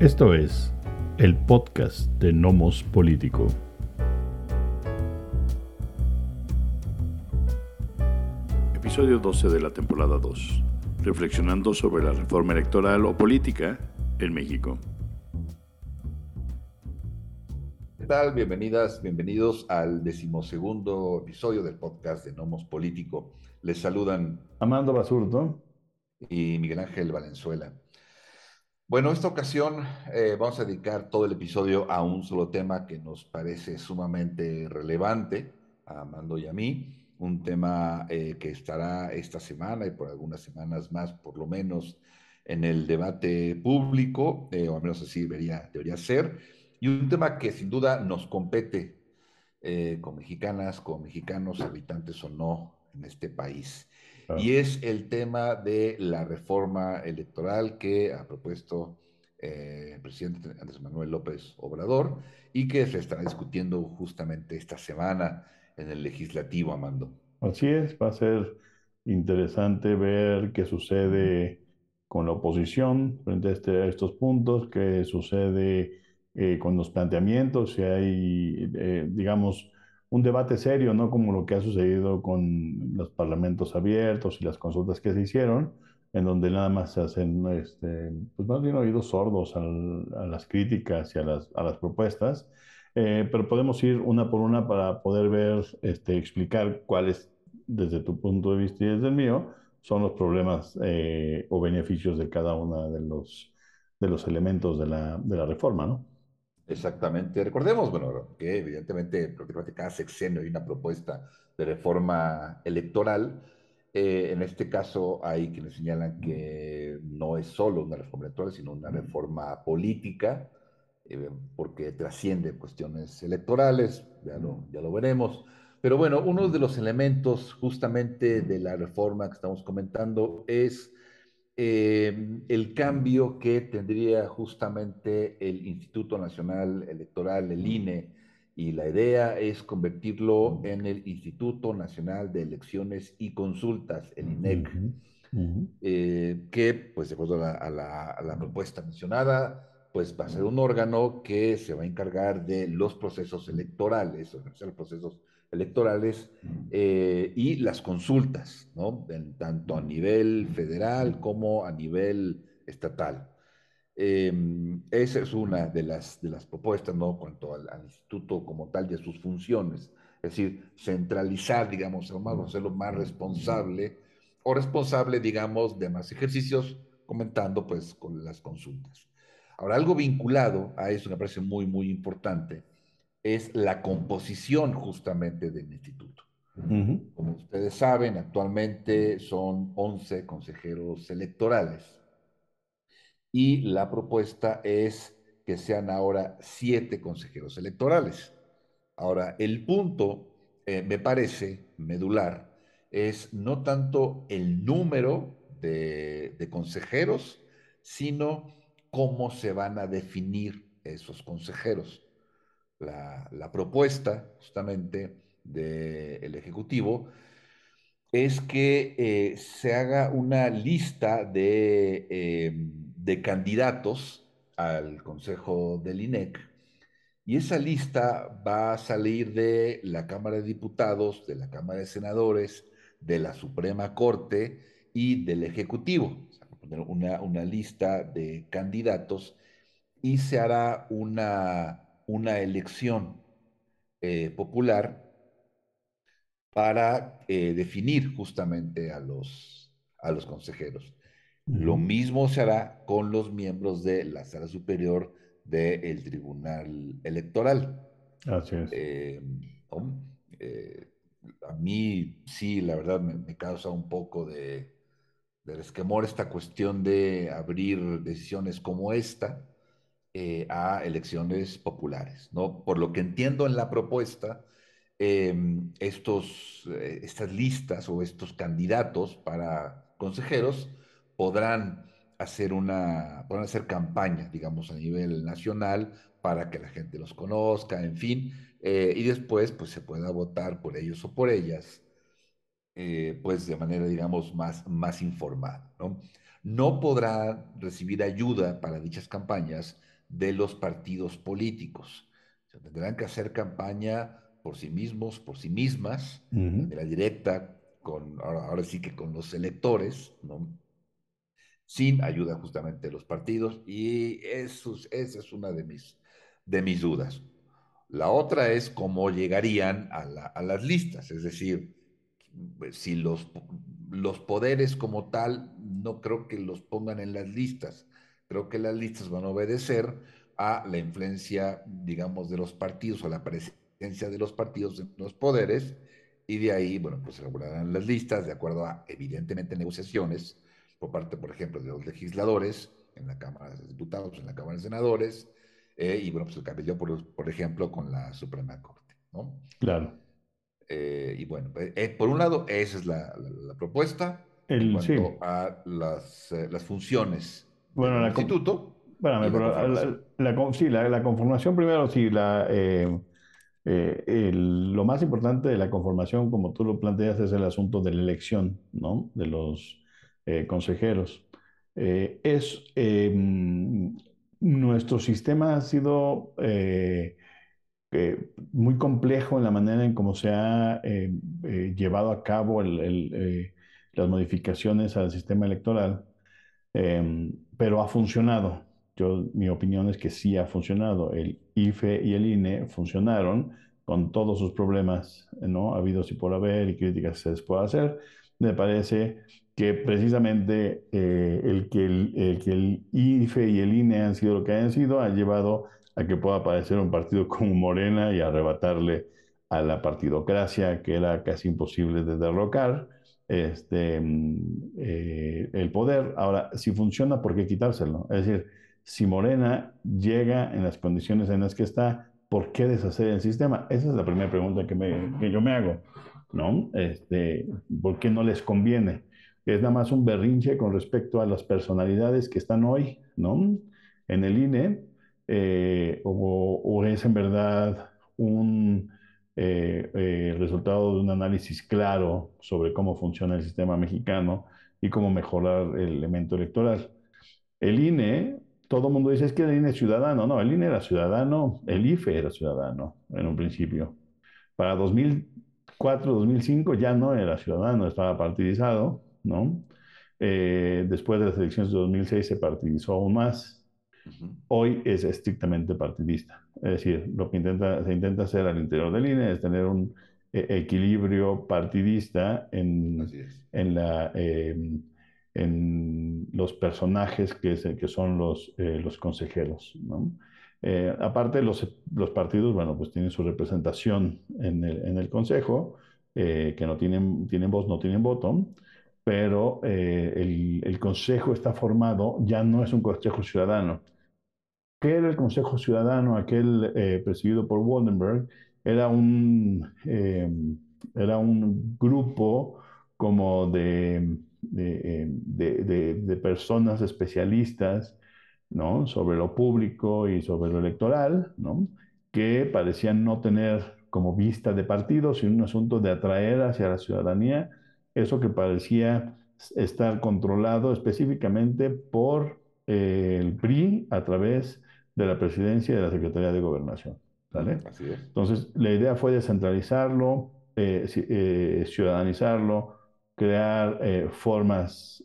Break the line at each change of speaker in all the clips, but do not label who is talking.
Esto es el podcast de Nomos Político. Episodio 12 de la temporada 2. Reflexionando sobre la reforma electoral o política en México.
¿Qué tal? Bienvenidas, bienvenidos al decimosegundo episodio del podcast de Nomos Político. Les saludan
Amando Basurto
y Miguel Ángel Valenzuela. Bueno, esta ocasión eh, vamos a dedicar todo el episodio a un solo tema que nos parece sumamente relevante a Amando y a mí, un tema eh, que estará esta semana y por algunas semanas más, por lo menos, en el debate público, eh, o al menos así debería, debería ser, y un tema que sin duda nos compete con mexicanas, con mexicanos, habitantes o no en este país y es el tema de la reforma electoral que ha propuesto eh, el presidente Andrés Manuel López Obrador y que se estará discutiendo justamente esta semana en el legislativo, Amando.
Así es, va a ser interesante ver qué sucede con la oposición frente a, este, estos puntos, qué sucede eh, con los planteamientos, si hay, eh, digamos, un debate serio, no como lo que ha sucedido con los parlamentos abiertos y las consultas que se hicieron, en donde nada más se hacen, este, pues más bien oídos sordos a las críticas y a las, a las propuestas, eh, pero podemos ir una por una para poder ver, este, explicar cuáles, desde tu punto de vista y desde el mío, son los problemas eh, o beneficios de cada uno de los, de los elementos de la, de la reforma, ¿no?
Exactamente. Recordemos, bueno, que evidentemente prácticamente cada sexenio hay una propuesta de reforma electoral. Eh, en este caso hay quienes señalan que no es solo una reforma electoral, sino una reforma política, eh, porque trasciende cuestiones electorales, ya lo, ya lo veremos. Pero bueno, uno de los elementos justamente de la reforma que estamos comentando es eh, el cambio que tendría justamente el Instituto Nacional Electoral, el INE, y la idea es convertirlo en el Instituto Nacional de Elecciones y Consultas, el INEC, eh, que, pues de acuerdo a la, propuesta mencionada, pues va a ser un órgano que se va a encargar de los procesos electorales, organizar los procesos electorales eh, y las consultas, ¿no? tanto a nivel federal como a nivel estatal. Em, esa es una de las, de las propuestas, ¿no? Cuanto al, instituto como tal y a sus funciones. Es decir, centralizar, digamos, a hacerlo más responsable o responsable, digamos, de más ejercicios, comentando pues con las consultas. Ahora, algo vinculado a eso me parece muy, muy importante, es la composición justamente del instituto. Como ustedes saben, actualmente son 11 consejeros electorales y la propuesta es que sean ahora 7 consejeros electorales. Ahora, el punto, eh, me parece medular, es no tanto el número de, de consejeros, sino cómo se van a definir esos consejeros la, propuesta justamente del Ejecutivo es que eh, se haga una lista de, em, de, candidatos al Consejo del INEC y esa lista va a salir de la Cámara de Diputados, de la Cámara de Senadores, de la Suprema Corte y del Ejecutivo. una, una lista de candidatos y se hará una una elección eh, popular para eh, definir justamente a los, a los consejeros. Lo mismo se hará con los miembros de la sala superior del Tribunal Electoral.
Así es.
Eh, a mí sí, la verdad, me, causa un poco de, de resquemor esta cuestión de abrir decisiones como esta, eh, a elecciones populares. ¿no? Por lo que entiendo en la propuesta, em, estos, eh, estas listas o estos candidatos para consejeros podrán hacer una, podrán hacer campaña, digamos, a nivel nacional para que la gente los conozca, en fin, eh, y después pues se pueda votar por ellos o por ellas, pues de manera, digamos, más, más informada, ¿no? No podrá recibir ayuda para dichas campañas de los partidos políticos. tendrán que hacer campaña por sí mismos, por sí mismas, de manera directa, con, ahora, sí que con los electores, ¿no? sin ayuda justamente de los partidos, y eso, esa es una de mis, de mis dudas. La otra es cómo llegarían a, a las listas, es decir, si los, los poderes como tal, no creo que los pongan en las listas, creo que las listas van a obedecer a la influencia, digamos, de los partidos o la presencia de los partidos en los poderes, y de ahí, bueno, pues se elaborarán las listas de acuerdo a, evidentemente, negociaciones por parte, por ejemplo, de los legisladores en la Cámara de Diputados, en la Cámara de Senadores, eh, y bueno, pues el cabildo, por, por ejemplo, con la Suprema Corte, ¿no?
Claro.
Eh, y bueno, eh, por un lado, esa es la, propuesta el, en cuanto a las, las funciones
bueno, del instituto. Bueno, la, sí, la, conformación primero, sí, la, lo más importante de la conformación, como tú lo planteas, es el asunto de la elección ¿no? de los consejeros. es, em, nuestro sistema ha sido muy complejo en la manera en cómo se ha eh, eh, llevado a cabo eh, las modificaciones al sistema electoral, em, pero ha funcionado. Yo, mi opinión es que sí ha funcionado. El IFE y el INE funcionaron con todos sus problemas, ¿no? Habidos y por haber y críticas se les puede hacer. Me parece que precisamente el, que el, el, que el IFE y el INE han sido lo que han sido ha llevado a que pueda aparecer un partido como Morena y arrebatarle a la partidocracia, que era casi imposible de derrocar, este, mm, eh, el poder. Ahora, si funciona, ¿por qué quitárselo? Es decir, si Morena llega en las condiciones en las que está, ¿por qué deshacer el sistema? Esa es la primera pregunta que, me, que yo me hago, ¿no? Este, ¿Por qué no les conviene? Es nada más un berrinche con respecto a las personalidades que están hoy, ¿no? En el INE, eh, o, es en verdad un eh, eh, resultado de un análisis claro sobre cómo funciona el sistema mexicano y cómo mejorar el elemento electoral. El INE, todo el mundo dice, es que el INE es ciudadano. No, el INE era ciudadano, el IFE era ciudadano en un principio. Para 2004, 2005 ya no era ciudadano, estaba partidizado, ¿no? después de las elecciones de 2006 se partidizó aún más Hoy es estrictamente partidista. Es decir, lo que intenta, se intenta hacer al interior del INE es tener un eh, equilibrio partidista en, en, la, em, en los personajes que, que son los, eh, los consejeros. ¿no? Eh, aparte, los, los, partidos, bueno, pues tienen su representación en el, en el Consejo, que no tienen, tienen voz, no tienen voto, pero el, el, Consejo está formado, ya no es un Consejo ciudadano, ¿Qué era el Consejo Ciudadano, aquel eh, presidido por Waldenberg? Era un, eh, era un grupo como de, de, de, personas especialistas ¿no? sobre lo público y sobre lo electoral, ¿no? que parecían no tener como vista de partido, sino un asunto de atraer hacia la ciudadanía eso que parecía estar controlado específicamente por eh, el PRI a través de la presidencia y de la Secretaría de Gobernación. ¿vale? Así es. Entonces, la idea fue descentralizarlo, eh, eh, ciudadanizarlo, crear formas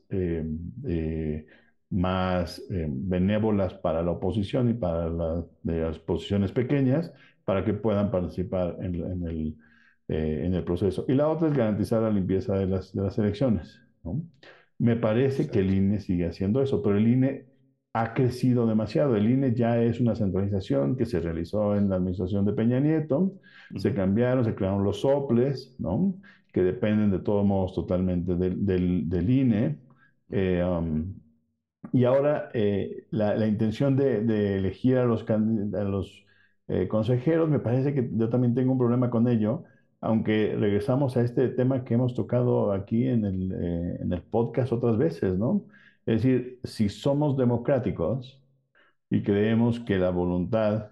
más benévolas para la oposición y para las posiciones pequeñas para que puedan participar en, el, en, el, proceso. Y la otra es garantizar la limpieza de las, de las elecciones. ¿no? Me parece que el INE sigue haciendo eso, pero el INE ha crecido demasiado. El INE ya es una centralización que se realizó en la administración de Peña Nieto. Se cambiaron, se crearon los soples, ¿no? que dependen de todos modos totalmente del, del, INE. Eh, um, y ahora eh, la, intención de, elegir a los, a los eh, consejeros, me parece que yo también tengo un problema con ello, aunque regresamos a este tema que hemos tocado aquí en el, en el podcast otras veces, ¿no? Es decir, si somos democráticos y creemos que la voluntad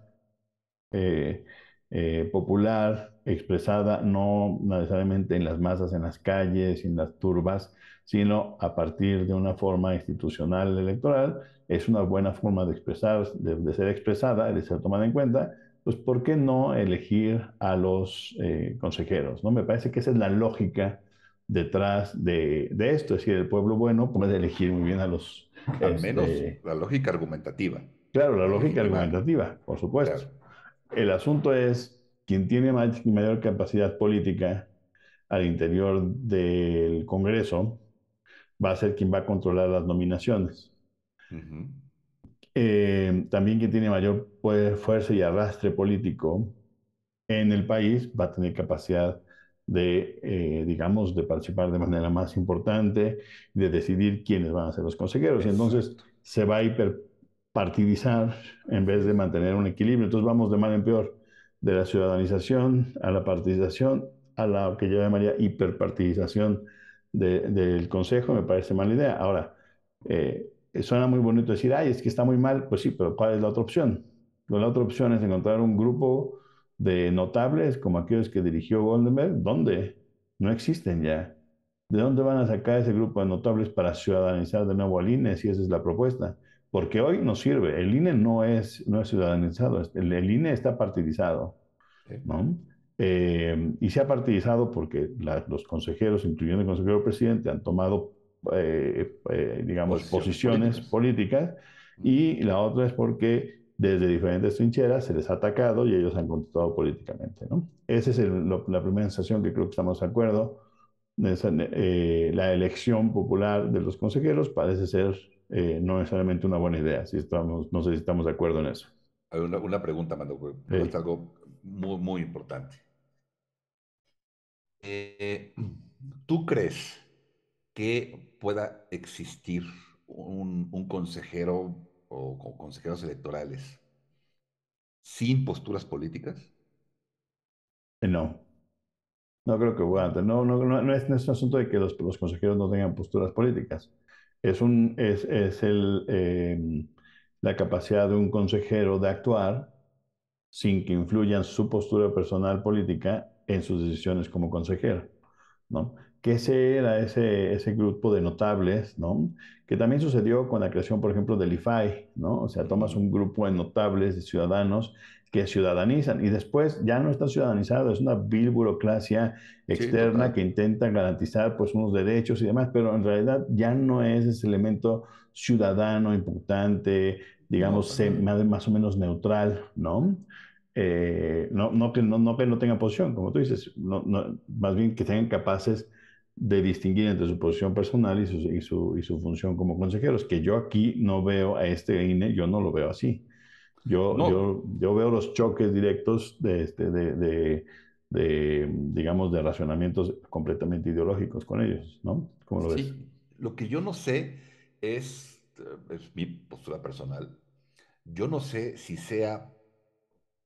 eh, eh, popular expresada no necesariamente en las masas, en las calles, en las turbas, sino a partir de una forma institucional electoral, es una buena forma de expresar, de, ser expresada, de ser tomada en cuenta, pues ¿por qué no elegir a los eh, consejeros? ¿no? Me parece que esa es la lógica detrás de, de, esto, es decir, el pueblo bueno puede elegir muy bien a los...
Al menos este, la lógica argumentativa.
Claro, la lógica argumentativa, por supuesto. El asunto es, quien tiene mayor capacidad política al interior del Congreso va a ser quien va a controlar las nominaciones. Eh, también quien tiene mayor fuerza y arrastre político en el país va a tener capacidad de, eh, digamos, de participar de manera más importante, de decidir quiénes van a ser los consejeros. Y entonces se va a hiperpartidizar en vez de mantener un equilibrio. Entonces vamos de mal en peor, de la ciudadanización a la partidización, a la que yo llamaría hiperpartidización del Consejo, me parece mala idea. Ahora, eh, suena muy bonito decir, ay, es que está muy mal, pues sí, pero ¿cuál es la otra opción? Pues la otra opción es encontrar un grupo de notables como aquellos que dirigió Goldenberg, ¿dónde? No existen ya. ¿De dónde van a sacar ese grupo de notables para ciudadanizar de nuevo al INE si esa es la propuesta? Porque hoy no sirve. El INE no es, no es ciudadanizado, el, el INE está partidizado. ¿no? Eh, y se ha partidizado porque los consejeros, incluyendo el consejero presidente, han tomado, eh, eh, digamos, posiciones, políticas. y la otra es porque desde diferentes trincheras se les ha atacado y ellos han contestado políticamente. ¿no? Esa es la primera sensación que creo que estamos de acuerdo. la elección popular de los consejeros parece ser no necesariamente una buena idea. Si estamos, no sé si estamos de acuerdo en eso.
Hay una, una pregunta, Mando, es algo muy, muy importante. Eh, ¿Tú crees que pueda existir un, consejero o, consejeros electorales sin posturas políticas?
No. No creo que pueda. No, no, es, un asunto de que los, consejeros no tengan posturas políticas. Es, un, es, es el, eh, la capacidad de un consejero de actuar sin que influyan su postura personal política en sus decisiones como consejero, ¿no? Que ese era ese, ese grupo de notables, ¿no? Que también sucedió con la creación, por ejemplo, del IFAI, ¿no? O sea, tomas un grupo de notables, de ciudadanos que ciudadanizan y después ya no está ciudadanizado, es una vil burocracia externa que intenta garantizar pues unos derechos y demás, pero en realidad ya no es ese elemento ciudadano importante, digamos, más, más o menos neutral, ¿no? Eh, no, no, que, no, no, que no tengan posición, como tú dices, más bien que sean capaces de distinguir entre su posición personal y su, y su, y su función como consejeros, que yo aquí no veo a este INE, yo no lo veo así. Yo, yo, yo veo los choques directos de, este, de, de, de, digamos, de racionamientos completamente ideológicos con ellos, ¿no? ¿Cómo lo ves? Sí,
lo que yo no sé es, es mi postura personal, yo no sé si sea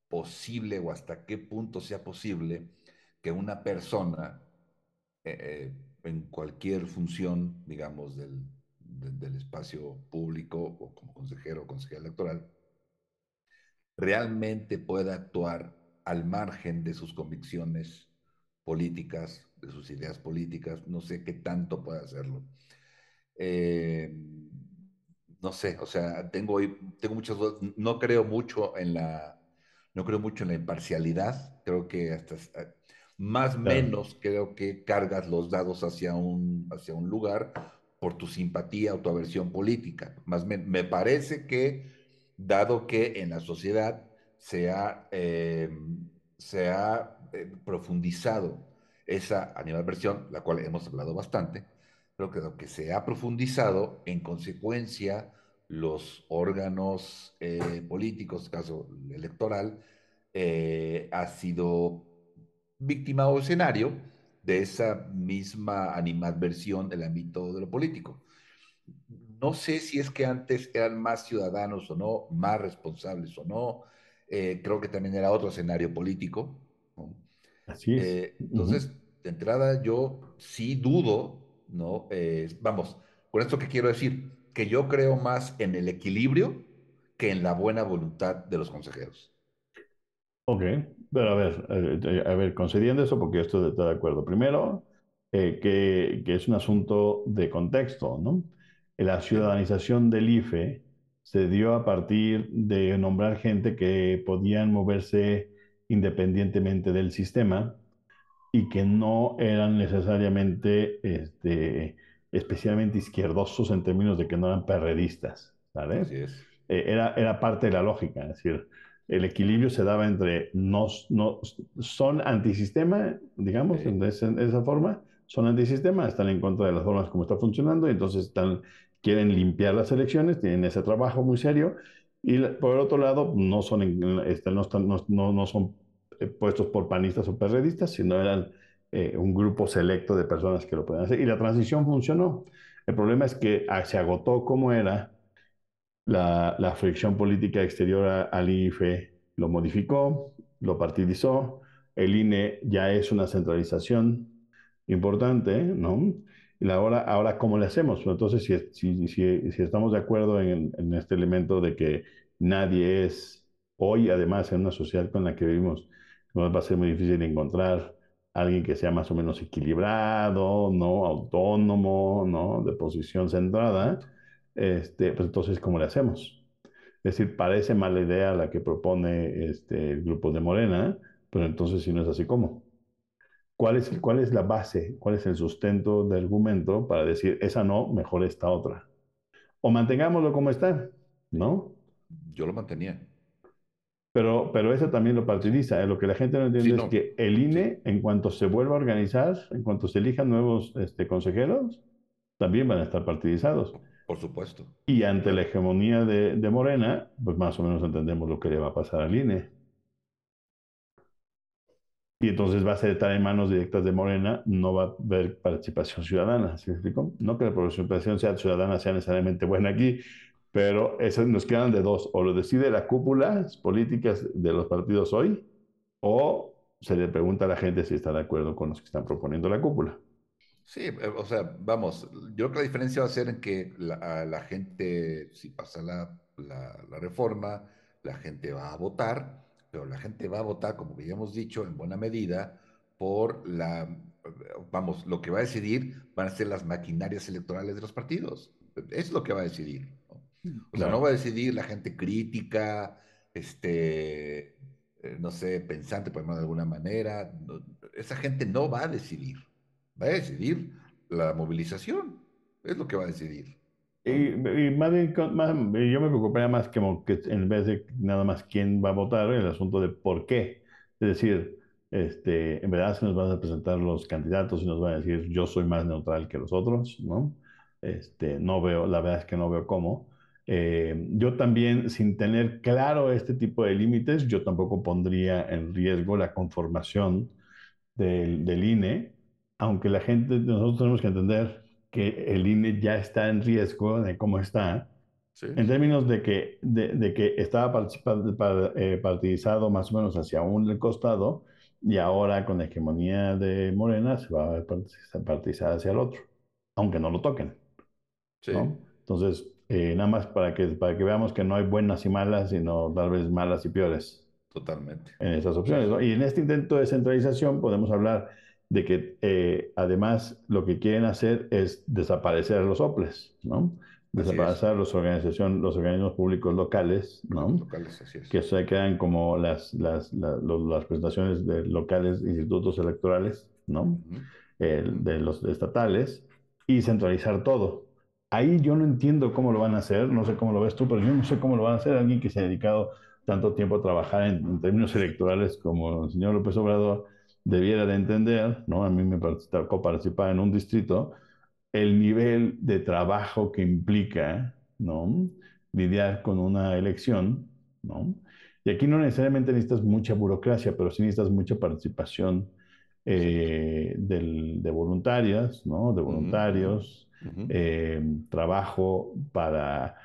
posible o hasta qué punto sea posible que una persona eh, en cualquier función, digamos, del, del, espacio público o como consejero o consejera electoral, realmente pueda actuar al margen de sus convicciones políticas, de sus ideas políticas, no sé qué tanto puede hacerlo. Eh, no sé, o sea, tengo, tengo muchas dudas, no creo mucho en la no creo mucho en la imparcialidad, creo que hasta eh, más o menos creo que cargas los dados hacia un, hacia un lugar por tu simpatía o tu aversión política. Más me, me parece que, dado que en la sociedad se ha, eh, se ha eh, profundizado esa animalversión, la cual hemos hablado bastante, creo que lo que se ha profundizado, en consecuencia, los órganos eh, políticos, caso electoral, eh, ha sido víctima o escenario de esa misma animadversión del ámbito de lo político. No sé si es que antes eran más ciudadanos o no, más responsables o no. Eh, creo que también era otro escenario político.
Así es.
entonces, de entrada, yo sí dudo, ¿no? vamos, con esto que quiero decir, que yo creo más en el equilibrio que en la buena voluntad de los consejeros.
Ok, pero a ver, eh, a ver, concediendo eso, porque estoy de, de acuerdo. Primero, eh, que, que es un asunto de contexto, ¿no? La ciudadanización del IFE se dio a partir de nombrar gente que podían moverse independientemente del sistema y que no eran necesariamente este, especialmente izquierdosos en términos de que no eran perredistas, ¿sabes?
así es.
Eh, era, era parte de la lógica, es decir, el equilibrio se daba entre no, no son antisistema, digamos,
Sí,
de esa, de esa forma, son antisistema, están en contra de las formas como está funcionando y entonces están, quieren limpiar las elecciones, tienen ese trabajo muy serio y por el otro lado no son, este, no, están, no, no, no son eh, puestos por panistas o perredistas, sino eran eh, un grupo selecto de personas que lo pueden hacer. Y la transición funcionó. El problema es que ah, se agotó como era la, fricción política exterior al IFE, lo modificó, lo partidizó. El INE ya es una centralización importante, ¿no? Y ahora, ahora ¿cómo le hacemos? Entonces, si, si, si, si estamos de acuerdo en, este elemento de que nadie es hoy, además, en una sociedad con la que vivimos, nos va a ser muy difícil encontrar alguien que sea más o menos equilibrado, ¿no? Autónomo, ¿no? De posición centrada, este, pues entonces, ¿cómo le hacemos? Es decir, parece mala idea la que propone este, el grupo de Morena, pero entonces si no es así, ¿cómo? ¿Cuál es, ¿Cuál es la base? ¿Cuál es el sustento de argumento para decir, esa no, mejor esta otra? O mantengámoslo como está, ¿no?
yo lo mantenía.
Pero, pero eso también lo participa. ¿eh? Lo que la gente no
Sí,
entiende es que el
sí,
INE, en cuanto se vuelva a organizar, en cuanto se elijan nuevos este, consejeros, también van a estar partidizados.
Por, supuesto,
Y ante la hegemonía de, de Morena, pues más o menos entendemos lo que le va a pasar al INE. Y entonces va a ser estar en manos directas de Morena, no va a haber participación ciudadana. ¿Sí me explico? No que la participación sea ciudadana sea necesariamente buena aquí, pero esas nos quedan de dos. O lo decide la cúpula políticas de los partidos hoy, o se le pregunta a la gente si está de acuerdo con los que están proponiendo la cúpula.
Sí, eh, o sea, vamos, yo creo que la diferencia va a ser en que la, a la gente, si pasa la, la, la reforma, la gente va a votar, pero la gente va a votar, como ya hemos dicho, en buena medida, por la, vamos, lo que va a decidir van a ser las maquinarias electorales de los partidos. Es lo que va a decidir, ¿no? O sea, no va a decidir la gente crítica, este, eh, no sé, pensante, por llamarlo de alguna manera. no- esa gente no va a decidir va a decidir la movilización. Es lo que va a decidir,
Y, más bien, más- yo me preocuparía más que en vez de nada más quién va a votar, el asunto de por qué. Es decir, este, en verdad se nos van a presentar los candidatos y nos van a decir yo soy más neutral que los otros, ¿no? Este, no veo, la verdad es que no veo cómo. Eh, yo también, sin tener claro este tipo de límites, yo tampoco pondría en riesgo la conformación del, del INE, aunque la gente, nosotros tenemos que entender que el INE ya está en riesgo de cómo está,
Sí,
en términos de que, de, de que estaba eh, partidizado más o menos hacia un costado y ahora con la hegemonía de Morena se va a partidizar hacia el otro, aunque no lo toquen,
sí,
¿no? Entonces, eh, nada más para que, para que veamos que no hay buenas y malas, sino tal vez malas y peores
totalmente.
en esas
Sí,
opciones. ¿no? Y en este intento de centralización podemos hablar de que eh, además lo que quieren hacer es desaparecer los OPLES, ¿no? Desaparecer los, organización, los organismos públicos locales, ¿no?
locales, así es.
Que se quedan como las, las, la- los- las presentaciones de locales, institutos electorales, ¿no? Eh, de los estatales y centralizar todo. Ahí yo no entiendo cómo lo van a hacer, no sé cómo lo ves tú, pero yo no sé cómo lo van a hacer alguien que se ha dedicado tanto tiempo a trabajar en, en términos electorales como el señor López Obrador debiera de entender, ¿no? A mí me tocó participar en un distrito, el nivel de trabajo que implica, ¿no? Lidiar con una elección, ¿no? Y aquí no necesariamente necesitas mucha burocracia, pero sí necesitas mucha participación eh, del- de voluntarias, ¿no? De voluntarios, eh, trabajo para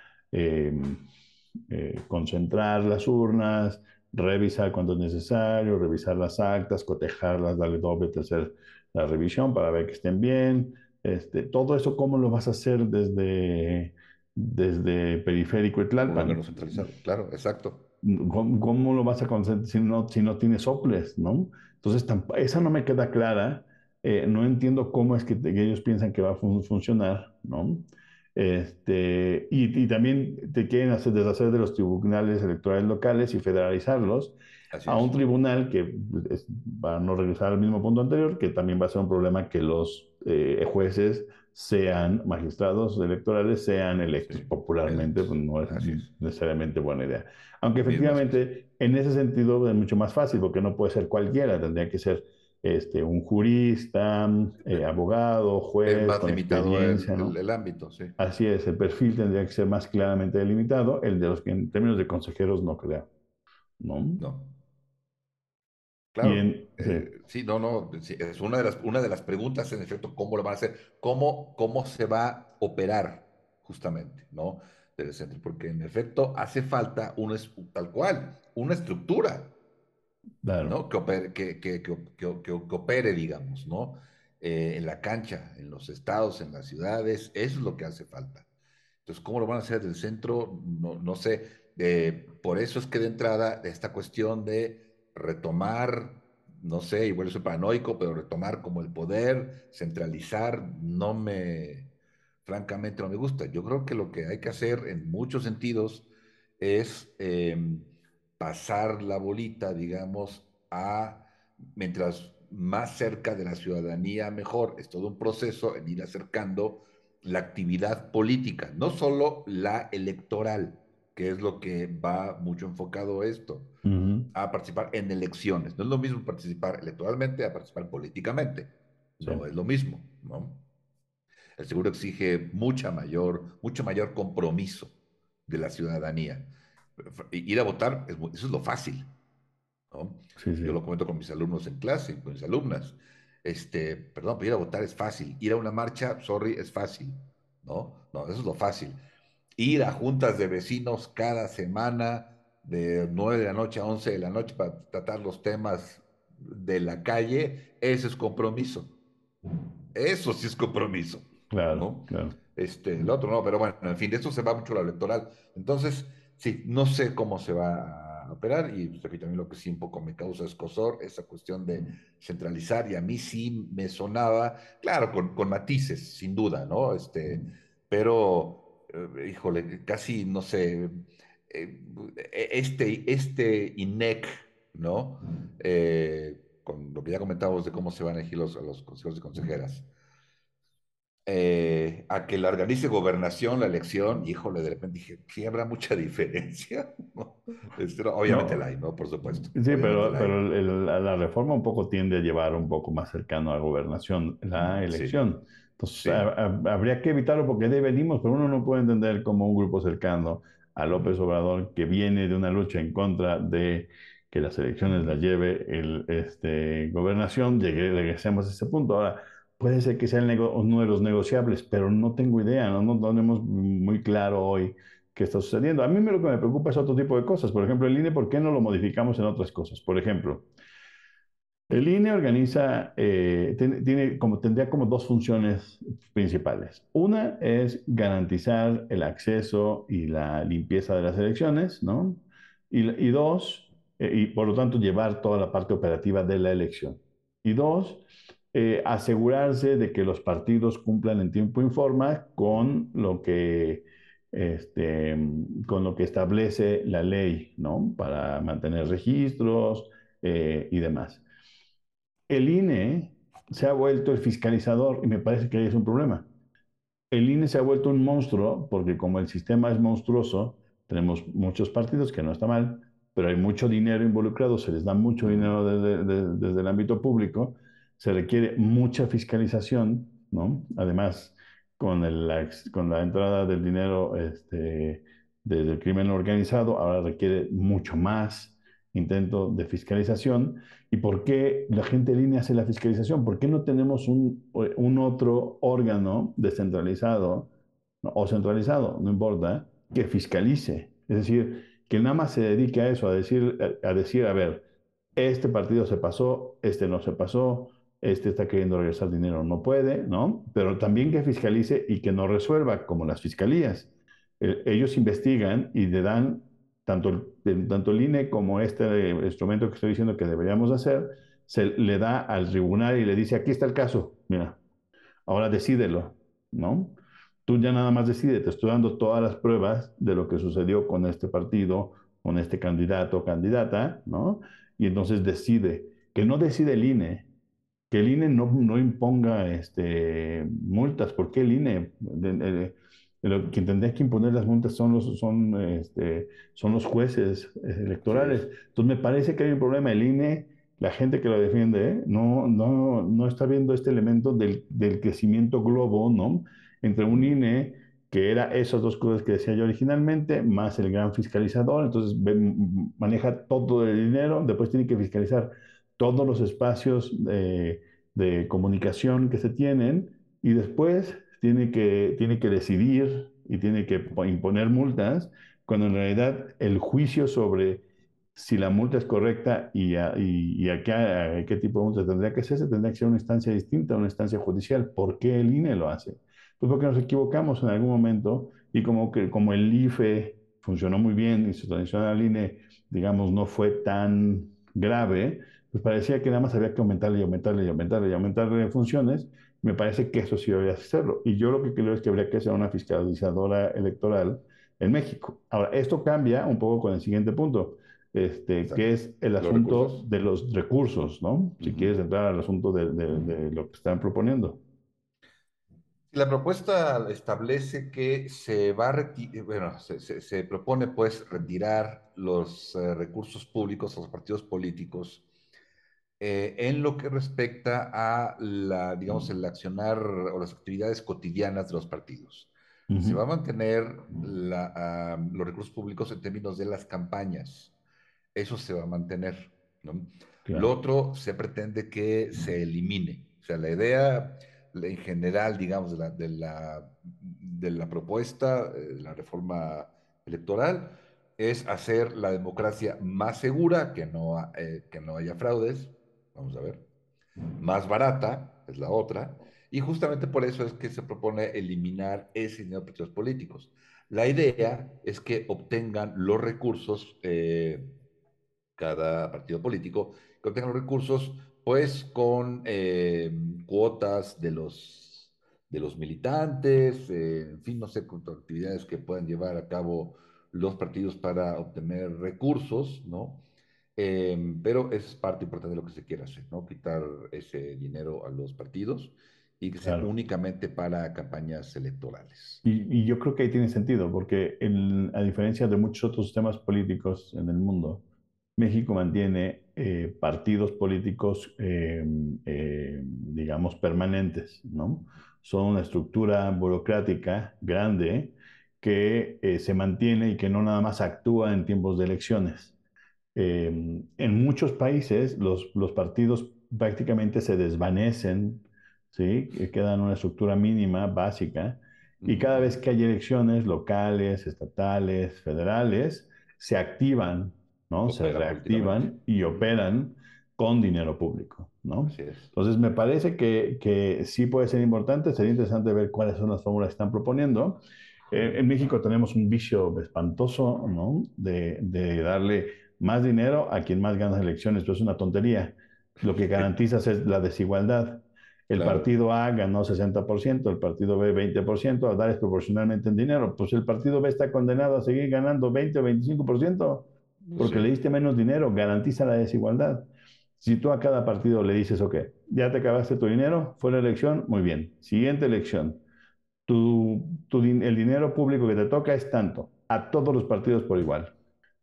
eh, concentrar las urnas, revisar cuando es necesario, revisar las actas, cotejarlas, darle doble, tercer la revisión para ver que estén bien. Este, todo eso, ¿cómo lo vas a hacer desde, desde Periférico y Tlalpan?
centralizado, claro, exacto.
¿cómo, lo vas a concentrar si no, si no tienes soples, ¿no? Entonces, esa no me queda clara. Eh, no entiendo cómo es que, ellos piensan que va a funcionar, ¿no? Este, y, también te quieren hacer deshacer de los tribunales electorales locales y federalizarlos a un tribunal que, para no regresar al mismo punto anterior, que también va a ser un problema que los eh, jueces sean magistrados electorales, sean electos popularmente, pues no es necesariamente buena idea. Aunque efectivamente, en ese sentido es mucho más fácil, porque no puede ser cualquiera, tendría que ser este, un jurista, eh, abogado, juez,
más con experiencia, el, el, ámbito, sí.
Así es, el perfil tendría que ser más claramente delimitado, el de los que en términos de consejeros no creo. ¿No?
No. Claro. Eh, sí. no, no, es una de, las, una de las preguntas, en efecto, cómo lo van a hacer, cómo, cómo se va a operar justamente, ¿no? Del centro, porque en efecto hace falta un, tal cual, una estructura, ¿no? Que opere, que, que, que, opere digamos, ¿no? Eh, en la cancha, en los estados, en las ciudades, eso es lo que hace falta. Entonces, ¿cómo lo van a hacer del centro? No, no sé. Eh, por eso es que de entrada, esta cuestión de retomar, no sé, igual soy paranoico, pero retomar como el poder, centralizar, no me, francamente no me gusta. Yo creo que lo que hay que hacer en muchos sentidos es em, pasar la bolita, digamos, a, mientras más cerca de la ciudadanía, mejor. Es todo un proceso en ir acercando la actividad política, no solo la electoral, que es lo que va mucho enfocado esto, a participar en elecciones. No es lo mismo participar electoralmente a participar políticamente. No es lo mismo, ¿no? El seguro exige mucha mayor, mucho mayor compromiso de la ciudadanía. Ir a votar, eso es lo fácil. ¿no? Yo lo comento con mis alumnos en clase, con mis alumnas. Este, perdón, pero ir a votar es fácil. Ir a una marcha, sorry, es fácil. ¿no? No, eso es lo fácil ir a juntas de vecinos cada semana de 9 de la noche a 11 de la noche para tratar los temas de la calle, ese es compromiso. Eso sí es compromiso.
Claro,
claro. Este, el otro no, pero bueno, en fin, de eso se va mucho la electoral. Entonces, sí, no sé cómo se va a operar y pues, aquí también lo que sí un poco me causa escosor, esa cuestión de centralizar y a mí sí me sonaba, claro, con, con matices, sin duda, ¿no? Este, pero eh, híjole, casi, no sé, eh, este, este INEC, ¿no? Eh, con lo que ya comentábamos de cómo se van a elegir los, los consejos y consejeras, a que la organice gobernación la elección, híjole, de repente dije, ¿sí habrá mucha diferencia? Este, obviamente la hay, ¿no? Por supuesto.
Sí, pero, pero la reforma un poco tiende a llevar un poco más cercano a gobernación la elección. Entonces, habría que evitarlo porque de venimos, pero uno no puede entender como un grupo cercano a López Obrador que viene de una lucha en contra de que las elecciones las lleve el este, gobernación, llegue, regresemos a ese punto. Ahora, puede ser que sea uno de los negociables, pero no tengo idea, no, no tenemos muy claro hoy qué está sucediendo. A mí lo que me preocupa es otro tipo de cosas. Por ejemplo, el INE, ¿por qué no lo modificamos en otras cosas? Por ejemplo, el INE organiza, eh, tiene, como, tendría como dos funciones principales. Una es garantizar el acceso y la limpieza de las elecciones, ¿no? Y, dos, eh, y por lo tanto llevar toda la parte operativa de la elección. Y dos, eh, asegurarse de que los partidos cumplan en tiempo y forma con lo que, este, con lo que establece la ley, ¿no? Para mantener registros y demás el INE se ha vuelto el fiscalizador y me parece que ahí es un problema. El INE se ha vuelto un monstruo porque como el sistema es monstruoso, tenemos muchos partidos, que no está mal, pero hay mucho dinero involucrado, se les da mucho dinero desde, el ámbito público, se requiere mucha fiscalización, ¿no? Además, con, el, con la entrada del dinero este, desde el crimen organizado, ahora requiere mucho más intento de fiscalización. ¿Y por qué la gente línea hace la fiscalización? ¿Por qué no tenemos un, un otro órgano descentralizado o centralizado, no importa, que fiscalice? Es decir, que nada más se dedique a eso, a decir, a decir, a ver, este partido se pasó, este no se pasó, este está queriendo regresar dinero, no puede, ¿no? Pero también que fiscalice y que no resuelva, como las fiscalías. Eh, ellos investigan y le dan tanto el, tanto el INE como este instrumento que estoy diciendo que deberíamos hacer, se le da al tribunal y le dice, aquí está el caso, mira, ahora decídelo, ¿no? Tú ya nada más decide, te estoy dando todas las pruebas de lo que sucedió con este partido, con este candidato o candidata, ¿no? Y entonces decide, que no decide el INE, que el INE no, no imponga este, multas, porque el INE, quien tendría que imponer las multas son los, son, este, son los jueces electorales. Entonces me parece que hay un problema, el INE la gente que lo defiende ¿eh? no, no, no está viendo este elemento del, del, crecimiento globo, ¿no? Entre un INE, que era esas dos cosas que decía yo originalmente, más el gran fiscalizador, entonces maneja todo el dinero, después tiene que fiscalizar todos los espacios de, de comunicación que se tienen y después tiene que, tiene que decidir y tiene que imponer multas, cuando en realidad el juicio sobre si la multa es correcta y a, y, a, qué, tipo de multa tendría que hacerse, tendría que ser una instancia distinta, una instancia judicial. ¿Por qué el INE lo hace? Pues porque nos equivocamos en algún momento y como, que, como el IFE funcionó muy bien y su transición al INE, digamos, no fue tan grave, pues parecía que nada más había que aumentarle y aumentarle y aumentarle y aumentarle funciones. Me parece que eso sí que hacerlo. Y yo lo que creo es que habría que hacer una fiscalizadora electoral en México. Ahora, esto cambia un poco con el siguiente punto este, que es el asunto de los recursos, ¿no? Si quieres entrar al asunto de, lo que están proponiendo.
La propuesta establece que se va a bueno, se, propone pues retirar los eh, recursos públicos a los partidos políticos eh, en lo que respecta a la, digamos, el accionar o las actividades cotidianas de los partidos. Se va a mantener la, los recursos públicos en términos de las campañas eso se va a mantener. ¿no? Lo otro se pretende que se elimine. O sea, la idea en general, digamos, de la, de la, de la propuesta, de la reforma electoral, es hacer la democracia más segura, que no, eh, que no haya fraudes, vamos a ver, más barata, es la otra, y justamente por eso es que se propone eliminar ese dinero de partidos políticos. La idea es que obtengan los recursos eh, cada partido político, que obtenga los recursos, pues con eh, cuotas de los, de los militantes, eh, en fin, no sé, con actividades que puedan llevar a cabo los partidos para obtener recursos, ¿no? Eh, pero es parte importante de lo que se quiere hacer, ¿no? Quitar ese dinero a los partidos y que sea únicamente para campañas electorales.
Y, yo creo que ahí tiene sentido, porque a diferencia de muchos otros sistemas políticos en el mundo, México mantiene eh, partidos políticos, eh, eh, digamos, permanentes, ¿no? Son una estructura burocrática grande que se mantiene y que no nada más actúa en tiempos de elecciones. En muchos países los, los partidos prácticamente se desvanecen, ¿sí? quedan una estructura mínima, básica, y cada vez que hay elecciones locales, estatales, federales, se activan ¿no? se reactivan y operan con dinero público, ¿no? Entonces, me parece que, que, sí puede ser importante, sería interesante ver cuáles son las fórmulas que están proponiendo. Eh, en México tenemos un vicio espantoso, ¿no? De, de, darle más dinero a quien más gana las elecciones, pero es una tontería. Lo que garantizas es la desigualdad. El partido A ganó 60%, el partido B 20%, a dar proporcionalmente en dinero. Pues el partido B está condenado a seguir ganando 20 o 25% porque le diste menos dinero, garantiza la desigualdad. Si tú a cada partido le dices, ok, ya te acabaste tu dinero, fue la elección, muy bien. Siguiente elección, tu, el dinero público que te toca es tanto, a todos los partidos por igual.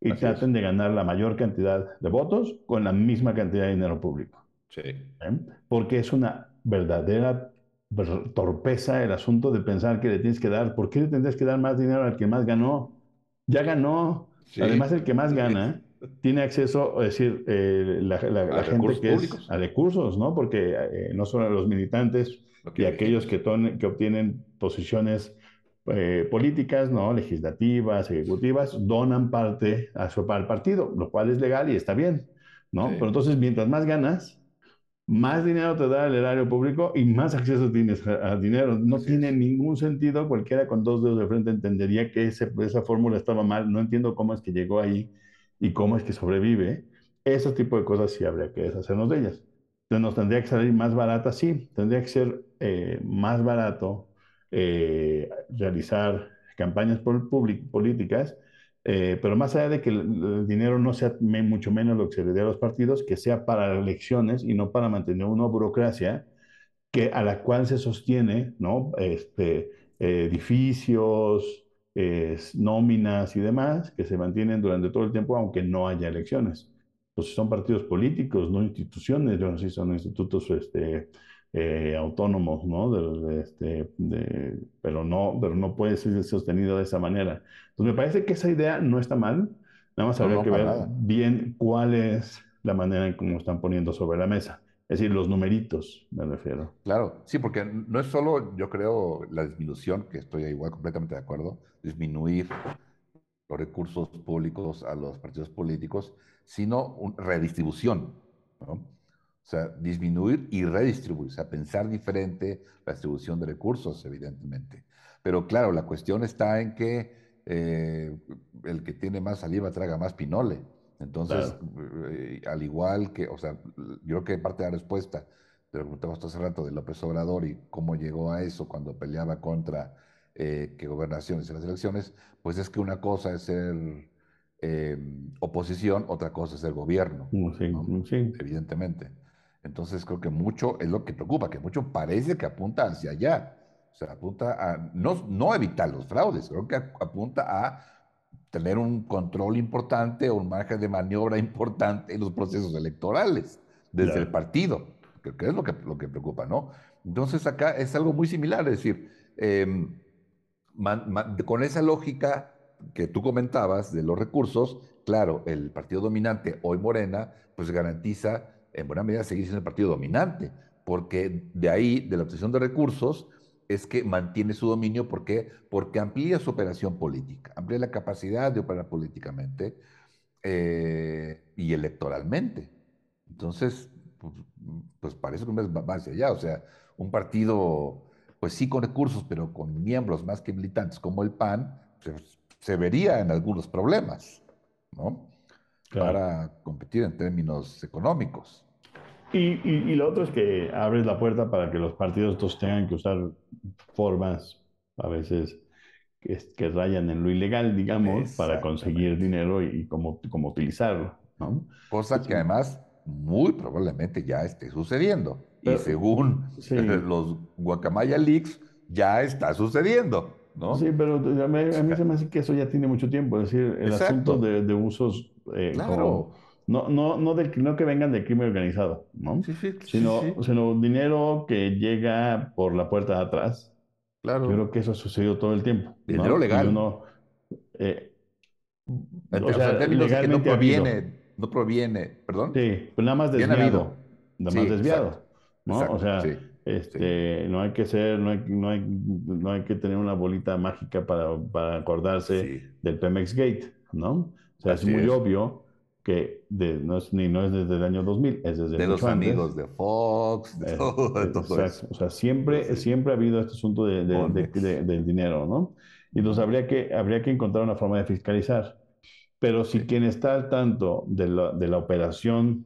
Y traten de ganar la mayor cantidad de votos con la misma cantidad de dinero público.
Sí.
¿Eh? Porque es una verdadera torpeza el asunto de pensar que le tienes que dar, ¿por qué le tendrías que dar más dinero al que más ganó? Ya ganó, Además, el que más gana tiene acceso, es decir, eh, la, gente que es a recursos, ¿no? Porque eh, no solo los militantes y aquellos que, que obtienen posiciones eh, políticas, ¿no? Legislativas, ejecutivas, donan parte a su, al partido, lo cual es legal y está bien, ¿no? Pero entonces, mientras más ganas, más dinero te da el erario público y más acceso tienes a, dinero. No
Así
tiene ningún sentido. Cualquiera con dos dedos de frente entendería que ese- esa fórmula estaba mal. No entiendo cómo es que llegó ahí y cómo es que sobrevive. Ese tipo de cosas sí habría que deshacernos de ellas. Entonces nos tendría que salir más barata, sí. Tendría que ser eh, más barato eh, realizar campañas políticas eh, pero más allá de que el, dinero no sea mucho menos lo que se le dé a los partidos, que sea para elecciones y no para mantener una burocracia que, a la cual se sostiene, ¿no? Este, eh, edificios, nóminas y demás, que se mantienen durante todo el tiempo, aunque no haya elecciones. Pues son partidos políticos, no instituciones, yo no son institutos este, eh, autónomos, ¿no? De- de, este, de- pero no, pero no puede ser sostenido de esa manera. Entonces me parece que esa idea no está mal, nada más
No,
habría
no,
que
para
ver
nada.
bien cuál es la manera en cómo están poniendo sobre la mesa. Es decir, los numeritos, me refiero.
Claro, sí, porque no es solo, yo creo, la disminución, que estoy igual completamente de acuerdo, disminuir los recursos públicos a los partidos políticos, sino una redistribución, ¿no? O sea, disminuir y redistribuir, o sea, pensar diferente la distribución de recursos, evidentemente. Pero claro, la cuestión está en que eh, el que tiene más saliva traga más pinole. Entonces,
Claro.
eh, al igual que, o sea, yo creo que parte de la respuesta de lo que preguntabas hace rato de López Obrador y cómo llegó a eso cuando peleaba contra eh, que gobernaciones y las elecciones, pues es que una cosa es ser eh, oposición, otra cosa es ser gobierno,
Mm, Sí,
¿no?
mm, sí,
Evidentemente. Entonces creo que mucho es lo que preocupa, que mucho parece que apunta hacia allá. O sea, apunta a no, no evitar los fraudes, creo que apunta a tener un control importante o un margen de maniobra importante en los procesos electorales desde el
claro.
partido, que, que es lo que, lo que preocupa, ¿no? Entonces acá es algo muy similar, es decir, em, man- man- con esa lógica que tú comentabas de los recursos, claro, el partido dominante, hoy Morena, pues garantiza en buena medida seguir siendo el partido dominante, porque de ahí, de la obtención de recursos, es que mantiene su dominio, ¿por qué? Porque amplía su operación política, amplía la capacidad de operar políticamente eh, y electoralmente. Entonces, pues, pues parece que va hacia allá, o sea, un partido, pues sí con recursos, pero con miembros más que militantes como el PAN, se, se vería en algunos problemas, ¿no?
Claro.
Para competir en términos económicos.
Y, y, y lo otro es que abres la puerta para que los partidos estos tengan que usar formas a veces que, rayan en lo ilegal, digamos, para conseguir dinero y, y cómo, cómo utilizarlo, ¿no?
Cosa que además muy probablemente ya esté sucediendo. Y según
sí.
los Guacamaya Leaks, ya está sucediendo, ¿no?
Sí, pero a mí, a mí se me hace que eso ya tiene mucho tiempo. Es decir, el
Exacto.
asunto de, de usos, eh,
Claro.
como- no, no, no, del- no que vengan del crimen organizado, ¿no?
Sí, sí,
Sino,
sí,
sino dinero que llega por la puerta de atrás.
claro.
Yo creo que eso ha sucedido todo el tiempo. ¿no?
Dinero legal.
Uno, eh, o
o sea, de que no
legalmente habido.
proviene, no proviene, perdón.
Sí, pues nada más desviado. Nada más desviado.
exacto,
¿no?
exacto,
o sea,
sí,
este, no hay que ser, no hay, no hay, no hay que tener una bolita mágica para, para acordarse
Sí.
del Pemex Gate, ¿no? O sea,
Así
es muy
es.
obvio que de, no, es, ni, no es desde el año 2000, es desde
De los
antes.
amigos de Fox, de
Eh,
todo,
eh,
todo
exacto.
eso.
O sea, siempre,
Sí.
siempre ha habido este asunto de, de- del dinero, ¿no? Y entonces habría que, habría que encontrar una forma de fiscalizar. Pero si
Sí.
quien está al tanto de la, de la operación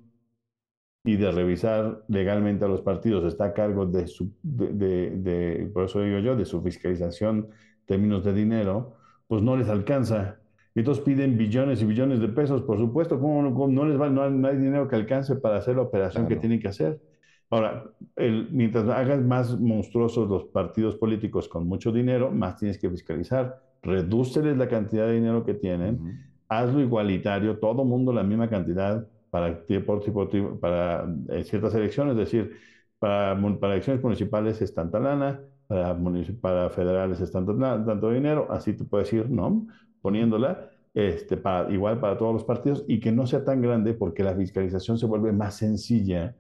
y de revisar legalmente a los partidos está a cargo de su, de, de- de- por eso digo yo, de su fiscalización en términos de dinero, pues no les alcanza. Y entonces piden billones y billones de pesos, por supuesto, ¿cómo, no- les va? No hay, no hay dinero que alcance para hacer la operación que tienen que hacer. Ahora, el- mientras hagas más monstruosos los partidos políticos con mucho dinero, más tienes que fiscalizar. Redúceles la cantidad de dinero que tienen, hazlo igualitario, todo mundo la misma cantidad para, tipo- para eh, ciertas elecciones, es decir, para, para elecciones municipales es tanta lana, para, para federales es tanto, tanto dinero, así tú puedes ir, ¿no? Poniéndola, este, para, igual para todos los partidos y que no sea tan grande porque la fiscalización se vuelve más sencilla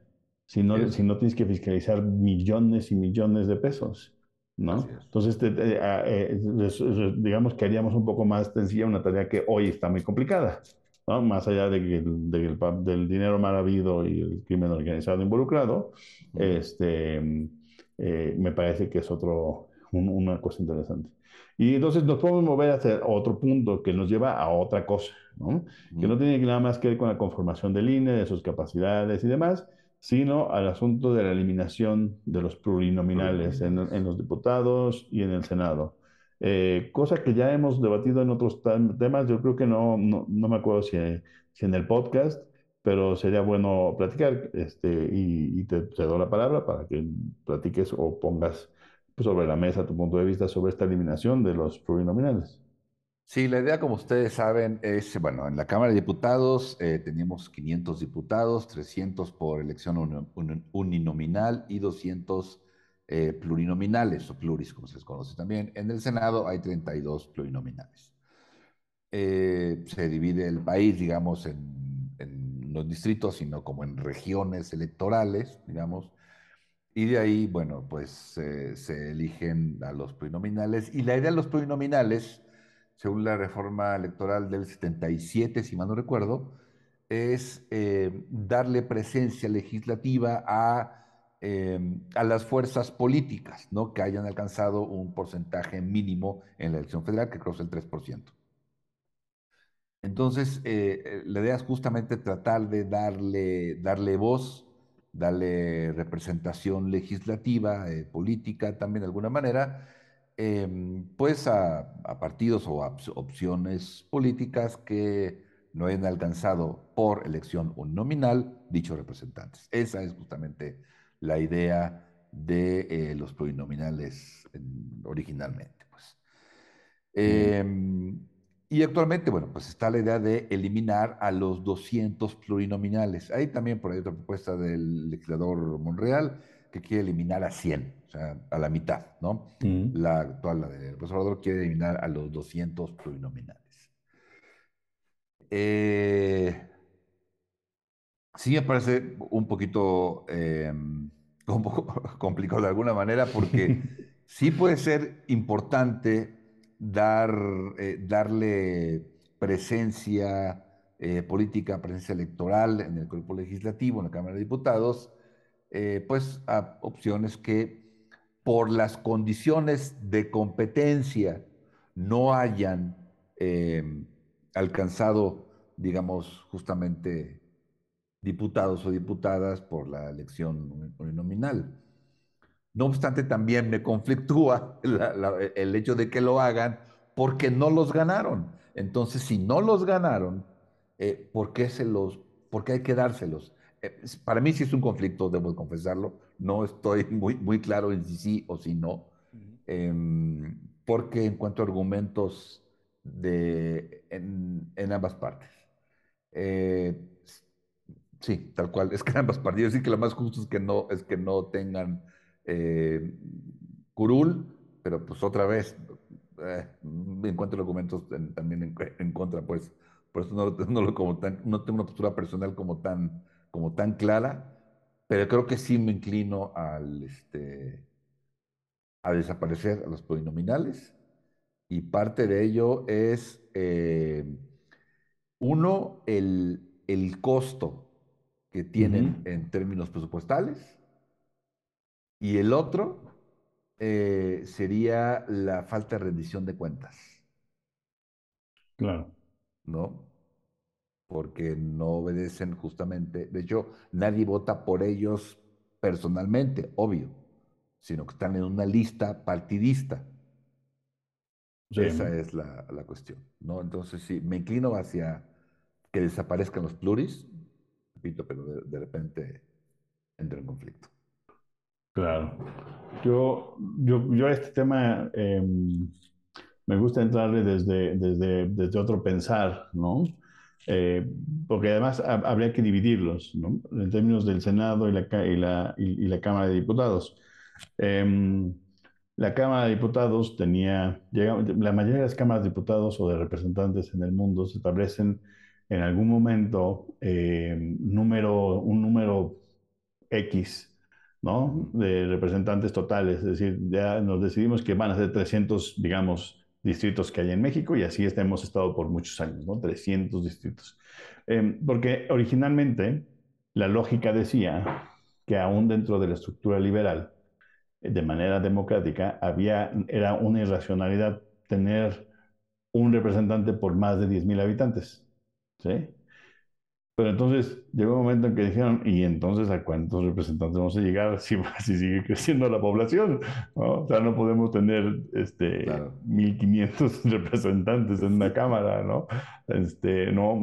si no, si no tienes que fiscalizar millones y millones de pesos, ¿no? Entonces, te- te- a- eh, res- digamos que haríamos un poco más sencilla una tarea que hoy está muy complicada. ¿No? Más allá de que el, de el, del dinero mal habido y el crimen organizado involucrado, este, eh, me parece que es otro, una cosa interesante. Y entonces nos podemos mover hacia otro punto que nos lleva a otra cosa, ¿no? que no tiene nada más que ver con la conformación del INE, de sus capacidades y demás, sino al asunto de la eliminación de los plurinominales, En, en, los diputados y en el Senado. Eh, cosa que ya hemos debatido en otros temas, yo creo que no, no, no me acuerdo si, si, en el podcast, pero sería bueno platicar este, y, y te, te, doy la palabra para que platiques o pongas sobre la mesa tu punto de vista sobre esta eliminación de los plurinominales.
Sí, la idea, como ustedes saben, es, bueno, en la Cámara de Diputados eh, teníamos 500 diputados, 300 por elección uninominal y 200 eh, plurinominales, o pluris, como se les conoce también. En el Senado hay 32 plurinominales. Eh, se divide el país, digamos, en, en los distritos, sino como en regiones electorales, digamos, y de ahí, bueno, pues se eligen a los plurinominales. Y la idea de los plurinominales, según la reforma electoral del 77, si mal no recuerdo, es eh, darle presencia legislativa a, em, a las fuerzas políticas, ¿no? Que hayan alcanzado un porcentaje mínimo en la elección federal, que creo es el 3%. Entonces, eh, eh, la idea es justamente tratar de darle, darle voz darle representación legislativa, eh, política también de alguna manera, em, pues a, partidos o a opciones políticas que no hayan alcanzado por elección nominal dichos representantes. Esa es justamente la idea de eh, los plurinominales originalmente. Pues. Y actualmente, bueno, pues está la idea de eliminar a los 200 plurinominales. Hay también por ahí otra propuesta del legislador Monreal que quiere eliminar a 100, o sea, a la mitad, ¿no? Mm. La actual, la del profesor quiere eliminar a los 200 plurinominales. Eh, sí me parece un poquito, em, un poco complicado de alguna manera porque sí puede ser importante dar, eh, darle presencia eh, política, presencia electoral en el cuerpo legislativo, en la Cámara de Diputados, eh, pues a opciones que por las condiciones de competencia no hayan alcanzado, digamos, justamente diputados o diputadas por la elección uninominal. No obstante, también me conflictúa el hecho de que lo hagan porque no los ganaron. Entonces, si no los ganaron, eh, ¿por, qué se los, ¿por qué hay que dárselos? Eh, para mí sí es un conflicto, debo confesarlo. No estoy muy, muy claro en si sí o si no, em, porque encuentro argumentos de, en, en ambas partes. Eh, sí, tal cual. Es que en ambas partes. Yo sí que lo más justo es que no, es que no tengan eh, curul, pero pues otra vez eh, encuentro documentos también en, contra, pues por eso no, no, lo como tan, no tengo una postura personal como tan, como tan clara, pero creo que sí me inclino al, este, a desaparecer a los polinominales y parte de ello es, eh, uno, el, el costo que tienen en términos presupuestales y el otro eh, sería la falta de rendición de cuentas.
Claro.
¿No? Porque no obedecen justamente, de hecho, nadie vota por ellos personalmente, obvio, sino que están en una lista partidista. Esa es la, cuestión, ¿no? Entonces, sí, me inclino hacia que desaparezcan los pluris, repito, pero de, de repente entra en conflicto.
Claro. Yo, yo, yo a este tema em, me gusta entrarle desde, desde, desde otro pensar, ¿no? Eh, porque además habría que dividirlos, ¿no? En términos del Senado y la, y la, y, la Cámara de Diputados. Em, la Cámara de Diputados tenía, la mayoría de las cámaras de diputados o de representantes en el mundo se establecen en algún momento em, número, un número X ¿no? De representantes totales, es decir, ya nos decidimos que van a ser 300, digamos, distritos que hay en México y así hemos estado por muchos años, ¿no? 300 distritos. Eh, porque originalmente la lógica decía que aún dentro de la estructura liberal, de manera democrática, había, era una irracionalidad tener un representante por más de 10.000 habitantes. ¿Sí? Pero entonces llegó un momento en que dijeron, ¿y entonces a cuántos representantes vamos a llegar si, si sigue creciendo la población? ¿no? O sea, no podemos tener este, 1.500 representantes en una cámara, ¿no? Este, no,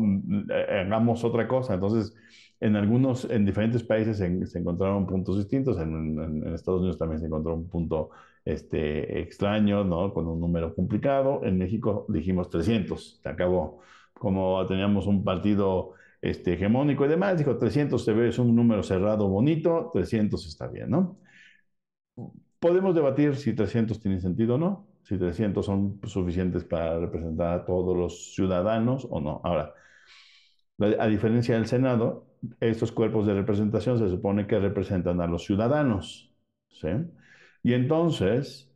hagamos otra cosa. Entonces, en algunos, en diferentes países se, se encontraron puntos distintos. En, en, en, Estados Unidos también se encontró un punto este, extraño, ¿no? Con un número complicado. En México dijimos 300, se acabó. Como teníamos un partido este, hegemónico y demás, dijo 300 se ve, es un número cerrado bonito, 300 está bien, ¿no? Podemos debatir si 300 tienen sentido o no, si 300 son suficientes para representar a todos los ciudadanos o no. Ahora, a diferencia del Senado, estos cuerpos de representación se supone que representan a los ciudadanos, ¿sí? Y entonces,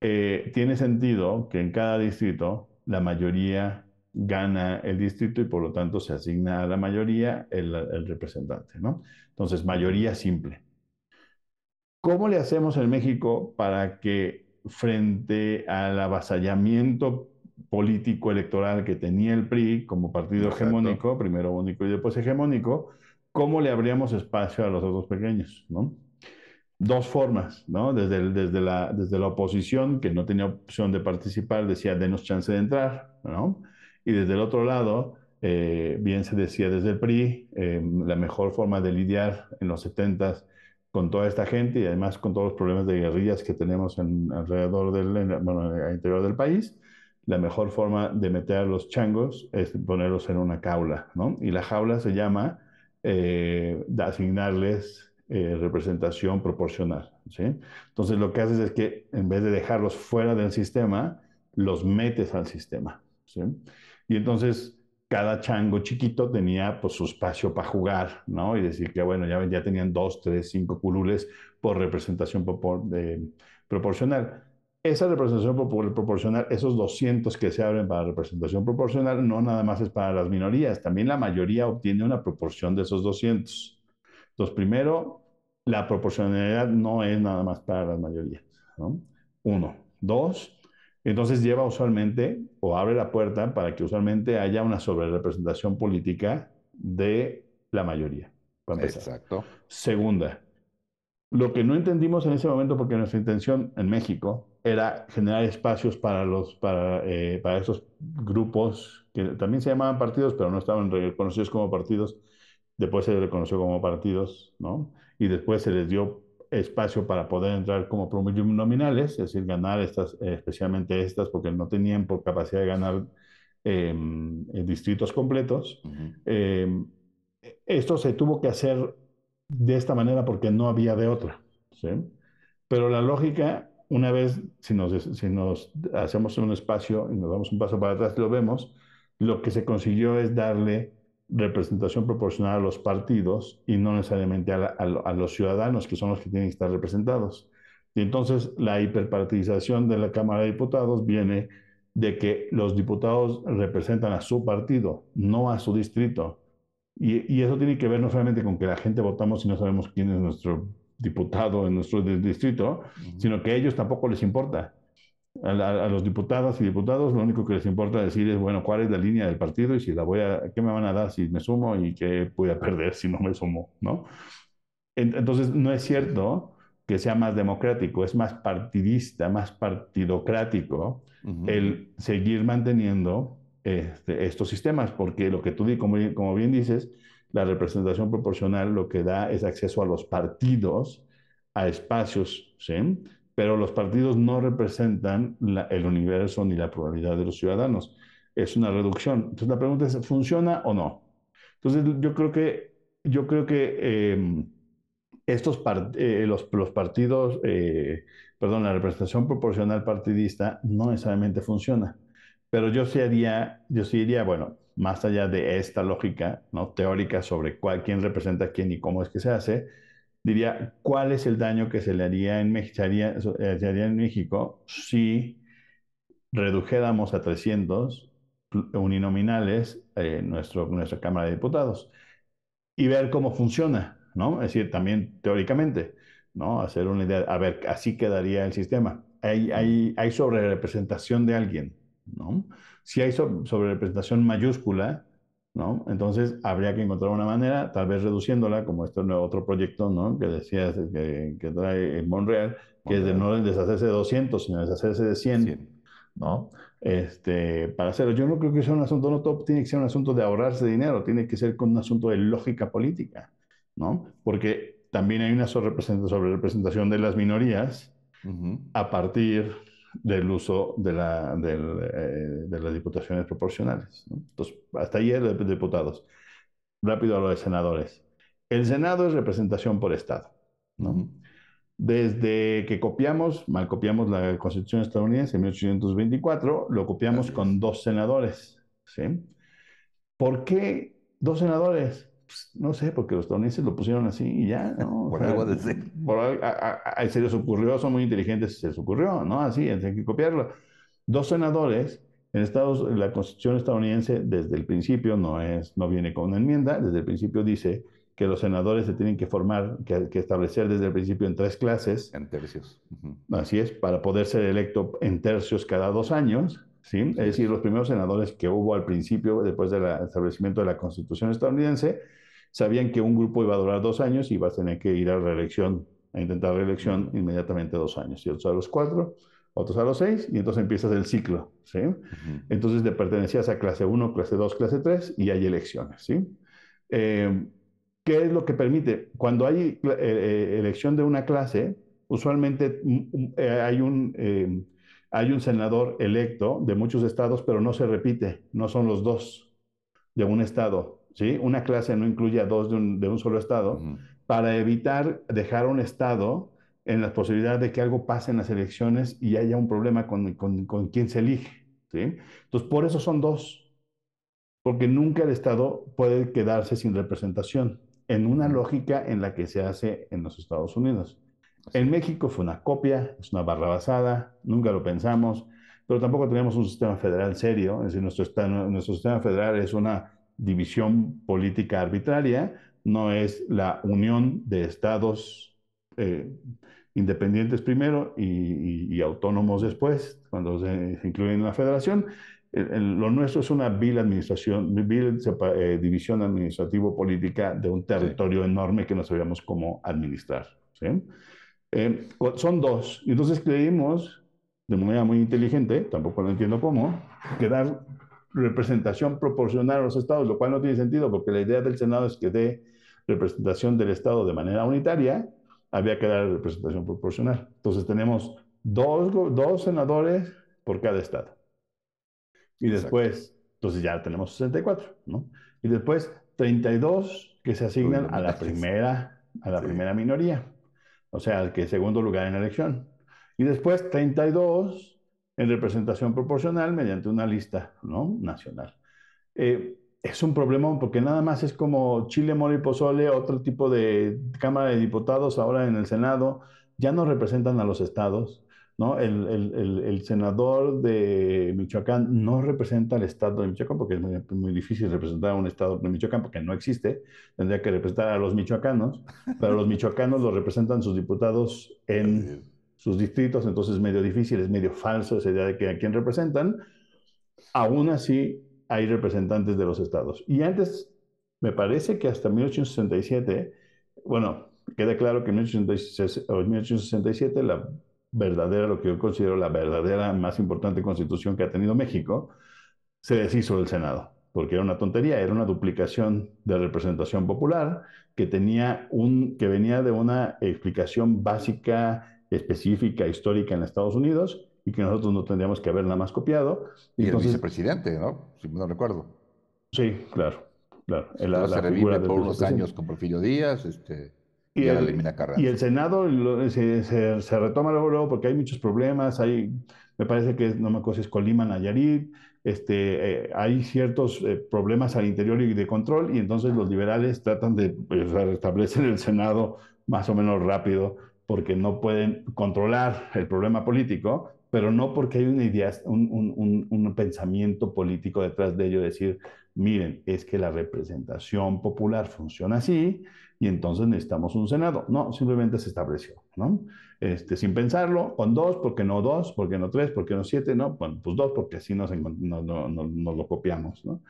eh, tiene sentido que en cada distrito la mayoría gana el distrito y por lo tanto se asigna a la mayoría el, el representante, ¿no? Entonces, mayoría simple. ¿Cómo le hacemos en México para que frente al avasallamiento político electoral que tenía el PRI como partido Exacto. hegemónico, primero único y después hegemónico, ¿cómo le abríamos espacio a los otros pequeños? ¿no? Dos formas, ¿no? Desde, el, desde, la, desde la oposición, que no tenía opción de participar, decía, denos chance de entrar, ¿no? Y desde el otro lado, eh, bien se decía desde el PRI, eh, la mejor forma de lidiar en los 70 con toda esta gente y además con todos los problemas de guerrillas que tenemos en, alrededor del bueno, en el interior del país, la mejor forma de meter a los changos es ponerlos en una jaula, ¿no? Y la jaula se llama eh, de asignarles eh, representación proporcional, ¿sí? Entonces lo que haces es que en vez de dejarlos fuera del sistema, los metes al sistema, ¿sí? Y entonces cada chango chiquito tenía pues, su espacio para jugar, ¿no? Y decir que, bueno, ya, ya tenían dos, tres, cinco curules por representación de, proporcional. Esa representación proporcional, esos 200 que se abren para representación proporcional, no nada más es para las minorías, también la mayoría obtiene una proporción de esos 200. Entonces, primero, la proporcionalidad no es nada más para las mayorías, ¿no? Uno. Dos, entonces lleva usualmente o abre la puerta para que usualmente haya una sobrerepresentación política de la mayoría.
Exacto.
Segunda, lo que no entendimos en ese momento, porque nuestra intención en México era generar espacios para, los, para, eh, para esos grupos que también se llamaban partidos, pero no estaban reconocidos como partidos. Después se les reconoció como partidos, ¿no? Y después se les dio espacio para poder entrar como nominales, es decir, ganar estas, especialmente estas, porque no tenían por capacidad de ganar eh, distritos completos. Uh -huh. eh, esto se tuvo que hacer de esta manera porque no había de otra. ¿sí? Pero la lógica, una vez, si nos, si nos hacemos un espacio y nos damos un paso para atrás, lo vemos, lo que se consiguió es darle representación proporcional a los partidos y no necesariamente a, la, a, a, los ciudadanos, que son los que tienen que estar representados. Y entonces la hiperpartidización de la Cámara de Diputados viene de que los diputados representan a su partido, no a su distrito. Y, y, eso tiene que ver no solamente con que la gente votamos y no sabemos quién es nuestro diputado en nuestro distrito, uh -huh. sino que a ellos tampoco les importa. A, los diputados y diputados lo único que les importa decir es, bueno, cuál es la línea del partido y si la voy a, qué me van a dar si me sumo y qué voy a perder si no me sumo, ¿no? Entonces, no es cierto que sea más democrático, es más partidista, más partidocrático uh -huh. el seguir manteniendo este, estos sistemas, porque lo que tú, como, como bien dices, la representación proporcional lo que da es acceso a los partidos, a espacios, ¿sí? Pero los partidos no representan el universo ni la probabilidad de los ciudadanos. Es una reducción. Entonces la pregunta es, ¿funciona o no? Entonces yo creo que, yo creo que eh, estos eh, los, los, partidos, eh, perdón, la representación proporcional partidista no necesariamente funciona. Pero yo sí haría, yo sí diría, bueno, más allá de esta lógica ¿no? teórica sobre cuál, quién representa a quién y cómo es que se hace, diría, ¿cuál es el daño que se le haría en, se haría, se haría en México si redujéramos a 300 uninominales eh, nuestro, nuestra Cámara de Diputados y ver cómo funciona, ¿no? Es decir, también teóricamente, ¿no? Hacer una idea, a ver, así quedaría el sistema. Hay, hay, hay sobre representación de alguien, ¿no? Si hay sobre representación mayúscula, ¿no? Entonces habría que encontrar una manera, tal vez reduciéndola, como este otro proyecto, ¿no? Que decías que, que trae Monreal, que es de no deshacerse de 200, sino deshacerse de 100, ¿no? Este, para hacerlo. Yo no creo que sea un asunto, no todo tiene que ser un asunto de ahorrarse dinero, tiene que ser con un asunto de lógica política, ¿no? Porque también hay una sobre representación de las minorías a partir del uso de, la, eh, de las diputaciones proporcionales. Entonces, hasta ahí es de diputados. Rápido a lo de senadores. El Senado es representación por Estado. ¿no? Desde que copiamos, mal copiamos la Constitución estadounidense en 1824, lo copiamos con dos senadores. ¿sí? ¿Por qué dos senadores? Pues, no sé, porque los estadounidenses lo pusieron así y ya, ¿no?
por algo de ser.
a, se les ocurrió, son muy inteligentes, se les ocurrió, ¿no? Así, hay que copiarlo. Dos senadores, en Estados, la Constitución estadounidense desde el principio no, es, no viene con una enmienda, desde el principio dice que los senadores se tienen que formar, que, que establecer desde el principio en tres clases.
En tercios.
Así es, para poder ser electo en tercios cada dos años. ¿sí? Es decir, los primeros senadores que hubo al principio, después del establecimiento de la Constitución estadounidense, sabían que un grupo iba a durar dos años y iba a tener que ir a reelección, a intentar reelección inmediatamente dos años. Y otros a los cuatro, otros a los seis, y entonces empiezas el ciclo. ¿sí? Entonces te pertenecías a clase 1, clase 2, clase 3 y hay elecciones. ¿sí? Eh, ¿Qué es lo que permite? Cuando hay eh, eh, elección de una clase, usualmente mm, mm, hay un, hay un senador electo de muchos estados, pero no se repite, no son los dos de un estado ¿sí? Una clase no incluye a dos de un, solo estado, para evitar dejar un estado en la posibilidad de que algo pase en las elecciones y haya un problema con, con, quien se elige, ¿sí? Entonces, por eso son dos, porque nunca el estado puede quedarse sin representación, en una lógica en la que se hace en los Estados Unidos. En México fue una copia, es una barra basada, nunca lo pensamos, pero tampoco tenemos un sistema federal serio, es decir, nuestro, nuestro sistema federal es una división política arbitraria, no es la unión de estados eh, independientes primero y, autónomos después, cuando se, incluyen en la federación. lo nuestro es una vil administración, vil eh, división administrativo-política de un territorio enorme que no sabíamos cómo administrar. Eh, son dos. Y entonces creímos, de manera muy inteligente, tampoco lo entiendo cómo, que dar representación proporcional a los estados, lo cual no tiene sentido porque la idea del Senado es que dé representación del Estado de manera unitaria, había que dar representación proporcional. Entonces tenemos dos, dos senadores por cada Estado. Y después, entonces ya tenemos 64, ¿no? Y después 32 que se asignan a la primera, a la primera minoría, o sea, al que segundo lugar en la elección. Y después 32 en representación proporcional mediante una lista ¿no? nacional. Eh, es un problema porque nada más es como Chile, Mole y Pozole, otro tipo de Cámara de Diputados ahora en el Senado, ya no representan a los estados. ¿no? El, senador de Michoacán no representa al estado de Michoacán porque es muy, difícil representar a un estado de Michoacán porque no existe. Tendría que representar a los michoacanos, pero los michoacanos los representan sus diputados en sus distritos, entonces es medio difícil, es medio falso esa idea de que a quién representan. Aún así, hay representantes de los estados. Y antes, me parece que hasta 1867, bueno, queda claro que en 1867 la verdadera, lo que yo considero la verdadera más importante constitución que ha tenido México, se deshizo del Senado, porque era una tontería, era una duplicación de representación popular que tenía un, que venía de una explicación básica específica, histórica en Estados Unidos y que nosotros no tendríamos que haber nada más copiado.
Y el vicepresidente, ¿no? Si no recuerdo.
Sí, claro, claro.
La, se revive por unos años con Porfirio Díaz, este,
y, el, elimina Y el Senado se, se, retoma luego, porque hay muchos problemas, hay, me parece que no me acuerdo si es Colima, Nayarit, este, eh, hay ciertos eh, problemas al interior y de control, y entonces los liberales tratan de pues, restablecer el Senado más o menos rápido porque no pueden controlar el problema político pero no porque hay una idea, un, un, un, pensamiento político detrás de ello, decir, miren, es que la representación popular funciona así y entonces necesitamos un Senado. No, simplemente se estableció, ¿no? Este, sin pensarlo, con dos, porque no dos, porque no tres, porque no siete, no, bueno, pues dos, porque así nos, nos, nos, nos lo copiamos, ¿no?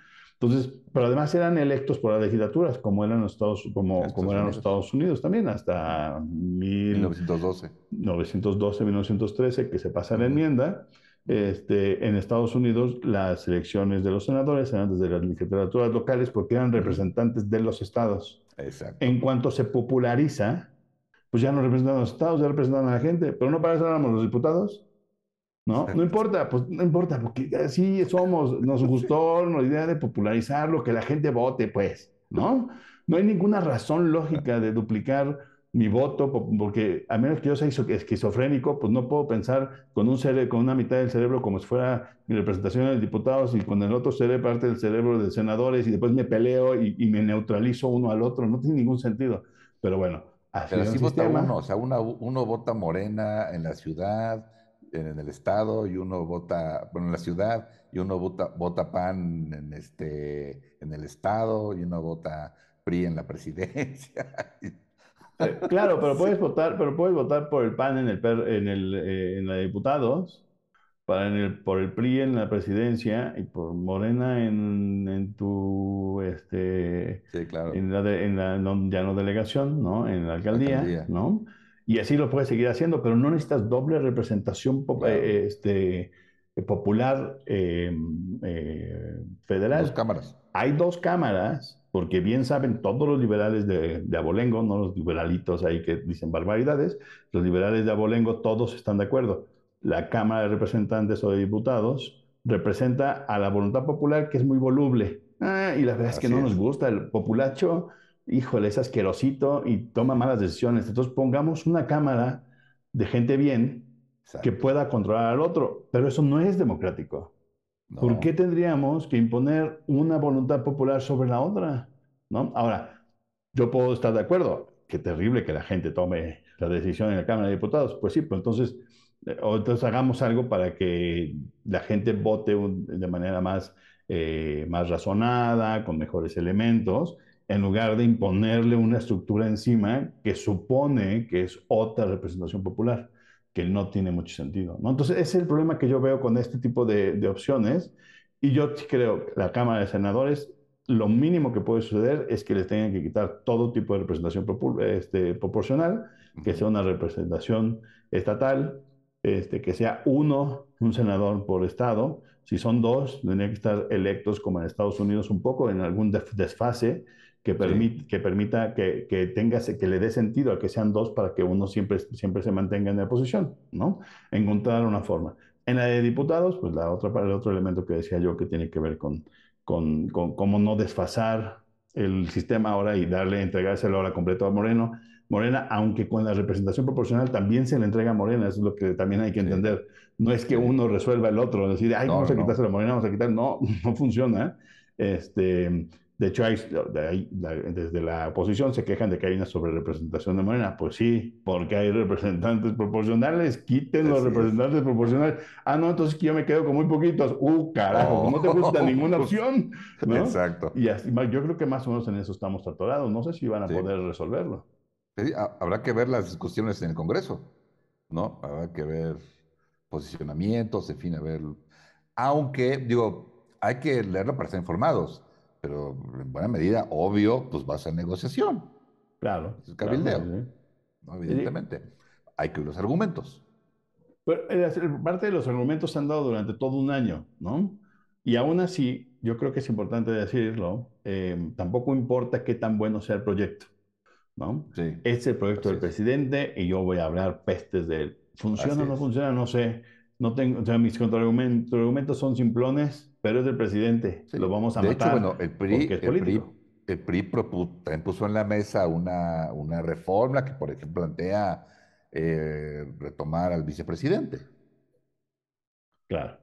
Entonces, pero además eran electos por las legislaturas, como eran los Estados, como, como eran los Estados Unidos también, hasta
1912.
1912, 1913, que se pasa la enmienda. Este, en Estados Unidos, las elecciones de los senadores eran desde las legislaturas locales porque eran representantes de los estados.
Exacto.
En cuanto se populariza, pues ya no representan a los estados, ya representan a la gente, pero no para eso éramos los diputados. ¿No? No importa, pues no importa, porque así somos, nos gustó la idea de popularizarlo, que la gente vote, pues, ¿no? No hay ninguna razón lógica de duplicar mi voto, porque a menos que yo sea esquizofrénico, pues no puedo pensar con, un cerebro, con una mitad del cerebro como si fuera mi representación de diputados y con el otro cerebro parte del cerebro de senadores y después me peleo y, me neutralizo uno al otro, no tiene ningún sentido. Pero bueno,
así, Pero así vota uno, o sea, uno vota morena en la ciudad, en el estado y uno vota, bueno, en la ciudad y uno vota, vota PAN en, este, en el estado y uno vota PRI en la presidencia.
Claro, pero puedes votar, pero puedes votar por el PAN en el, en el eh, en la diputados, para en el, por el PRI en la presidencia y por Morena en, en tu este
sí, claro.
en la, de, en la ya no delegación, ¿no? En la alcaldía, alcaldía. ¿no? Y así lo puedes seguir haciendo, pero no necesitas doble representación eh, este, popular eh, eh, federal.
Dos cámaras.
Hay dos cámaras, porque bien saben todos los liberales de, de, Abolengo, no los liberalitos ahí que dicen barbaridades, los liberales de Abolengo todos están de acuerdo. La Cámara de Representantes o de Diputados representa a la voluntad popular que es muy voluble. Ah, y la verdad es que no nos gusta el populacho híjole, es asquerosito y toma malas decisiones. Entonces pongamos una cámara de gente bien que pueda controlar al otro, pero eso no es democrático. ¿Por qué tendríamos que imponer una voluntad popular sobre la otra? ¿No? Ahora, yo puedo estar de acuerdo. Qué terrible que la gente tome la decisión en la Cámara de Diputados. Pues sí, pues entonces, entonces hagamos algo para que la gente vote de manera más, eh, más razonada, con mejores elementos, en lugar de imponerle una estructura encima que supone que es otra representación popular, que no tiene mucho sentido. ¿no? Entonces, ese es el problema que yo veo con este tipo de, de opciones. Y yo creo que la Cámara de Senadores, lo mínimo que puede suceder es que les tengan que quitar todo tipo de representación este, proporcional, que sea una representación estatal, este, que sea uno, un senador por estado. Si son dos, tendrían que estar electos como en Estados Unidos un poco, en algún desfase que, que permita que, que, tenga, que le dé sentido a que sean dos para que uno siempre, siempre se mantenga en la posición, ¿no? Encontrar una forma. En la de diputados, pues la otra, el otro elemento que decía yo que tiene que ver con, con, con cómo no desfasar el sistema ahora y darle, entregárselo ahora completo a Moreno, Morena, aunque con la representación proporcional también se le entrega a Morena, eso es lo que también hay que entender. No es que uno resuelva el otro, decir, ay, vamos a quitarse la Morena, vamos a quitar, no, no funciona. Este, de hecho, hay, desde la oposición se quejan de que hay una sobrerepresentación de Morena. Pues sí, porque hay representantes proporcionales. Quiten los representantes proporcionales. Ah, no, entonces yo me quedo con muy poquitos. Uh, carajo, no te gusta ninguna opción.
Exacto.
Y así, yo creo que más o menos en eso estamos atorados. No sé si van a poder resolverlo.
Sí, habrá que ver las discusiones en el Congreso, ¿no? Habrá que ver posicionamientos, en fin, a ver. Aunque, digo, hay que leerlo para estar informados pero en buena medida, obvio, pues va a ser negociación.
Claro.
Es cabildeo. Evidentemente. Hay que los argumentos.
Pero parte de los argumentos se han dado durante todo un año, ¿no? Y aún así, yo creo que es importante decirlo, eh, tampoco importa qué tan bueno sea el proyecto, ¿no?
Sí.
Este es el proyecto del presidente y yo voy a hablar pestes de él. ¿Funciona o no funciona? No sé. No tengo, o sea, mis contraargumentos son simplones, pero es del presidente. Lo vamos a
de
matar.
Hecho, bueno, el PRI, el PRI, el PRI puso en la mesa una, una reforma que, por ejemplo, plantea eh, retomar al vicepresidente.
Claro.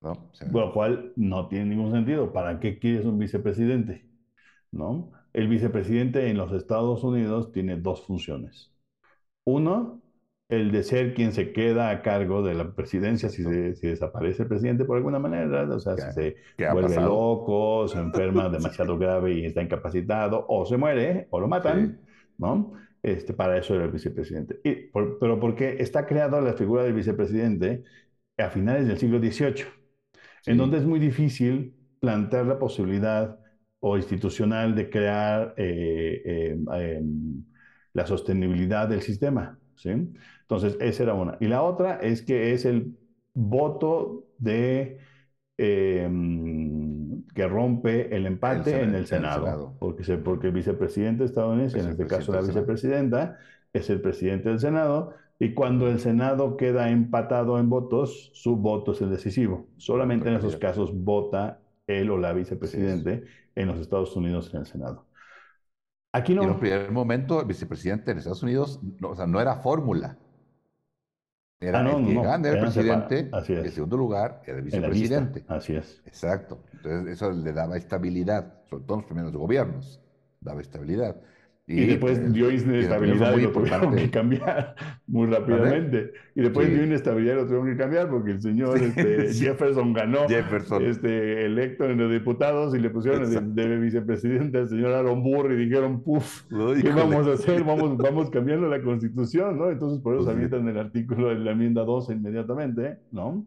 ¿No? lo cual no tiene ningún sentido. ¿Para qué quieres un vicepresidente? ¿No? El vicepresidente en los Estados Unidos tiene dos funciones. Uno, el de ser quien se queda a cargo de la presidencia si, si desaparece el presidente por alguna manera, o sea, si se vuelve loco, se enferma demasiado grave y está incapacitado, o se muere, o lo matan, ¿no? Este, para eso era el vicepresidente. Y pero porque está creada la figura del vicepresidente a finales del siglo XVIII, en donde es muy difícil plantear la posibilidad o institucional de crear eh, eh, em, la sostenibilidad del sistema. ¿Sí? Entonces, esa era una. Y la otra es que es el voto de em, que rompe el empate en el Senado, Porque, se, porque el vicepresidente estadounidense, en este caso la vicepresidenta, es el presidente del Senado, y cuando el Senado queda empatado en votos, su voto es el decisivo. Solamente en esos casos vota él o la vicepresidente en los Estados Unidos en el Senado.
Aquí no. en un primer momento, el vicepresidente de Estados Unidos, no, o sea, no era fórmula. Era ah, el que gana el presidente, en segundo lugar era el vicepresidente.
Así es.
Exacto. Entonces, eso le daba estabilidad, sobre todo en los primeros gobiernos, daba estabilidad.
Y, después pues, dio inestabilidad y lo tuvieron que cambiar muy rápidamente. Y después dio inestabilidad y lo tuvieron que cambiar porque el señor este, Jefferson ganó
Jefferson.
Este, electo en los diputados y le pusieron de, vicepresidente al señor Aaron Burr y dijeron, puf, ¿qué vamos a hacer? Vamos, vamos cambiando la constitución, ¿no? Entonces por eso pues avientan el artículo de la enmienda 12 inmediatamente, ¿no?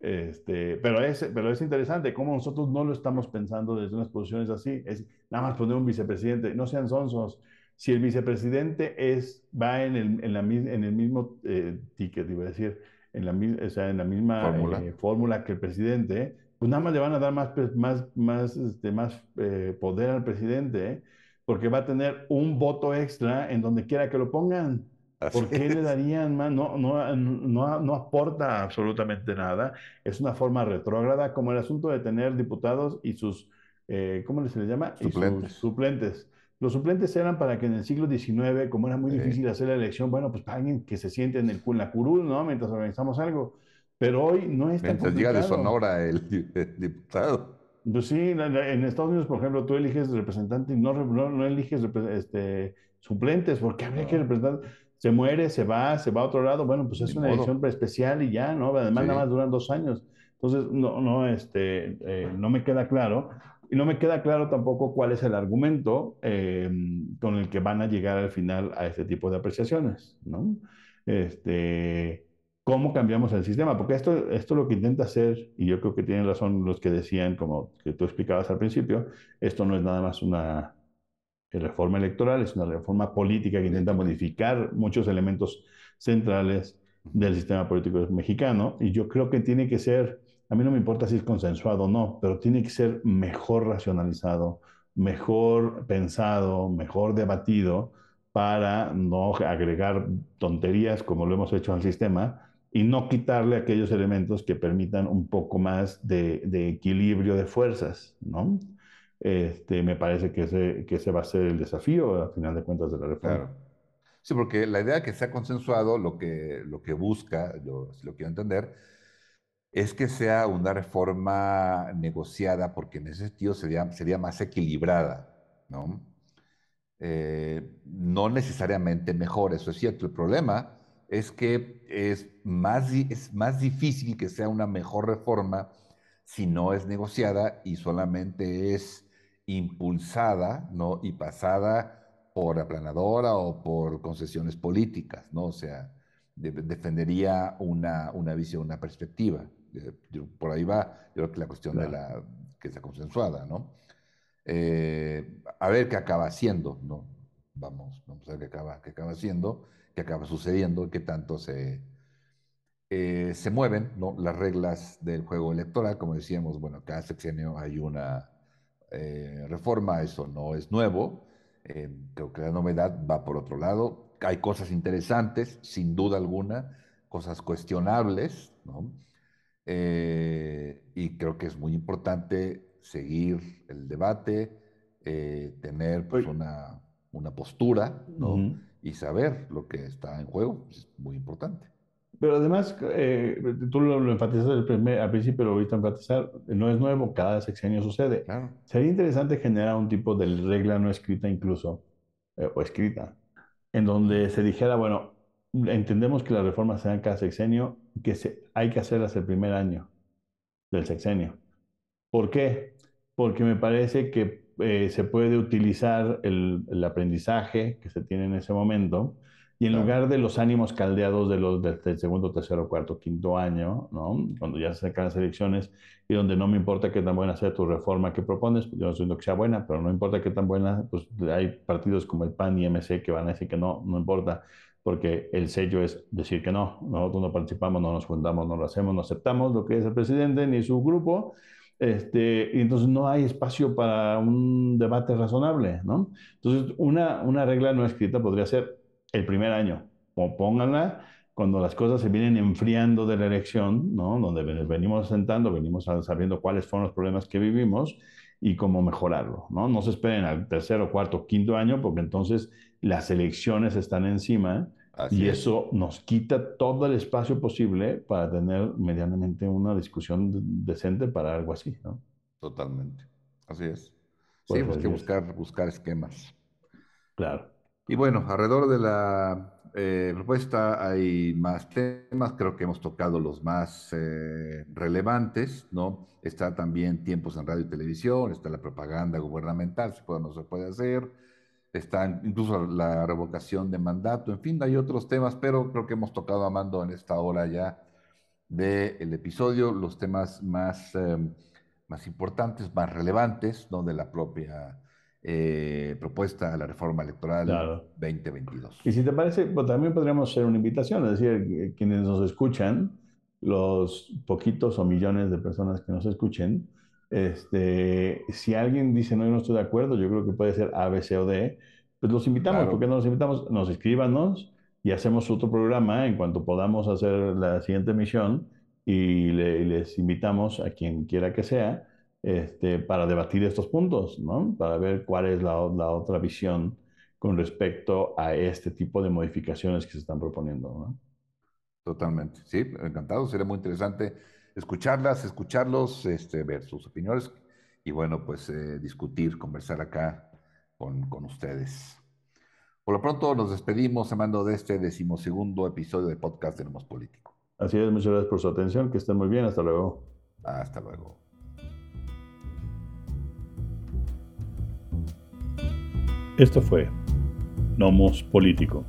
Este, pero, es, pero es interesante cómo nosotros no lo estamos pensando desde unas posiciones así. Es nada más poner un vicepresidente. No sean sonsos. Si el vicepresidente es, va en el, en la, en el mismo eh, ticket, iba a decir, en la, o sea, en la misma eh, fórmula. que el presidente, pues nada más le van a dar más, pues, más, más, este, más eh, poder al presidente, porque va a tener un voto extra en donde quiera que lo pongan. ¿Por qué le darían más? No, no, no, no, aporta absolutamente nada. Es una forma retrógrada, como el asunto de tener diputados y sus, eh, ¿cómo se les llama?
Suplentes.
suplentes. Los suplentes eran para que en el siglo XIX, como era muy difícil hacer la elección, bueno, pues para alguien que se siente en, el, en la curul, ¿no? Mientras organizamos algo. Pero hoy no es
tan Mientras llega de Sonora el, diputado.
Pues sí, en Estados Unidos, por ejemplo, tú eliges representante y no, no, no eliges este, suplentes, porque habría que representar se muere, se va, se va a otro lado, bueno, pues es una elección especial y ya, ¿no? Además, nada más duran dos años. Entonces, no, no, este, eh, no me queda claro. Y no me queda claro tampoco cuál es el argumento eh, con el que van a llegar al final a este tipo de apreciaciones, ¿no? Este, ¿Cómo cambiamos el sistema? Porque esto, esto lo que intenta hacer, y yo creo que tienen razón los que decían, como que tú explicabas al principio, esto no es nada más una, reforma electoral es una reforma política que intenta modificar muchos elementos centrales del sistema político mexicano y yo creo que tiene que ser, a mí no me importa si es consensuado o no, pero tiene que ser mejor racionalizado, mejor pensado, mejor debatido para no agregar tonterías como lo hemos hecho al sistema y no quitarle aquellos elementos que permitan un poco más de, de equilibrio de fuerzas, ¿no? Este, me parece que ese, que ese va a ser el desafío, a final de cuentas, de la reforma.
Sí, porque la idea que sea consensuado, lo que, lo que busca, yo si lo quiero entender, es que sea una reforma negociada, porque en ese sentido sería, sería más equilibrada, ¿no? Eh, no necesariamente mejor, eso es cierto. El problema es que es más, es más difícil que sea una mejor reforma si no es negociada y solamente es impulsada ¿no? y pasada por aplanadora o por concesiones políticas, ¿no? O sea, defendería una, una visión, una perspectiva. por ahí va, yo creo que la cuestión de la que sea consensuada, ¿no? Eh, a ver qué acaba haciendo, ¿no? Vamos, vamos a ver qué acaba, qué acaba haciendo, qué acaba sucediendo, qué tanto se, eh, se mueven ¿no? las reglas del juego electoral. Como decíamos, bueno, cada sexenio hay una eh, reforma, eso no es nuevo. Eh, creo que la novedad va por otro lado. Hay cosas interesantes, sin duda alguna, cosas cuestionables, ¿no? Eh, y creo que es muy importante seguir el debate, tener pues, una, una, postura, ¿no? Y saber lo que está en juego, es muy importante.
Pero además, eh, tú lo, lo enfatizaste al, primer, al principio, lo viste enfatizar, no es nuevo, cada sexenio sucede. Sería interesante generar un tipo de regla no escrita incluso, eh, o escrita, en donde se dijera, bueno, entendemos que las reformas se dan cada sexenio, que se, hay que hacerlas el primer año del sexenio. ¿Por qué? Porque me parece que eh, se puede utilizar el, el, aprendizaje que se tiene en ese momento y en lugar de los ánimos caldeados de los del segundo, tercero, cuarto, quinto año, ¿no? cuando ya se sacan las elecciones y donde no me importa qué tan buena sea tu reforma que propones, yo no estoy diciendo que sea buena, pero no importa qué tan buena, pues hay partidos como el PAN y MC que van a decir que no, no importa, porque el sello es decir que no, nosotros no participamos, no nos juntamos, no lo hacemos, no aceptamos lo que es el presidente ni su grupo, este, y entonces no hay espacio para un debate razonable, ¿no? Entonces, una, una regla no escrita podría ser el primer año, o pónganla cuando las cosas se vienen enfriando de la elección, ¿no? Donde venimos sentando, venimos sabiendo cuáles fueron los problemas que vivimos y cómo mejorarlo, ¿no? No se esperen al tercero, cuarto, quinto año, porque entonces las elecciones están encima Así y eso nos quita todo el espacio posible para tener medianamente una discusión decente para algo así, ¿no?
Totalmente. Así es. sí, pues hay que buscar, buscar esquemas.
Claro.
Y bueno, alrededor de la eh, propuesta hay más temas, creo que hemos tocado los más eh, relevantes, ¿no? Está también tiempos en radio y televisión, está la propaganda gubernamental, se puede o no se puede hacer, está incluso la revocación de mandato, en fin, hay otros temas, pero creo que hemos tocado, Amando, en esta hora ya del episodio, los temas más, eh, más importantes, más relevantes, ¿no? De la propia eh, propuesta a la reforma electoral 2022.
Y si te parece, pues, también podríamos hacer una invitación, es decir, quienes nos escuchan, los poquitos o millones de personas que nos escuchen, este, si alguien dice no, yo no estoy de acuerdo, yo creo que puede ser A, B, C o D, pues los invitamos, porque no los invitamos? Nos escríbanos y hacemos otro programa en cuanto podamos hacer la siguiente emisión y les invitamos a quien quiera que sea este, para debatir estos puntos, ¿no? Para ver cuál es la, la, otra visión con respecto a este tipo de modificaciones que se están proponiendo, ¿no?
Totalmente, sí, encantado, sería muy interesante escucharlas, escucharlos, este, ver sus opiniones y bueno, pues eh, discutir, conversar acá con, con ustedes. Por lo pronto nos despedimos, Amando, de este decimosegundo episodio de podcast de Nomos Político.
Así es, muchas gracias por su atención, que estén muy bien, hasta luego.
Hasta luego.
Esto fue Nomos Político.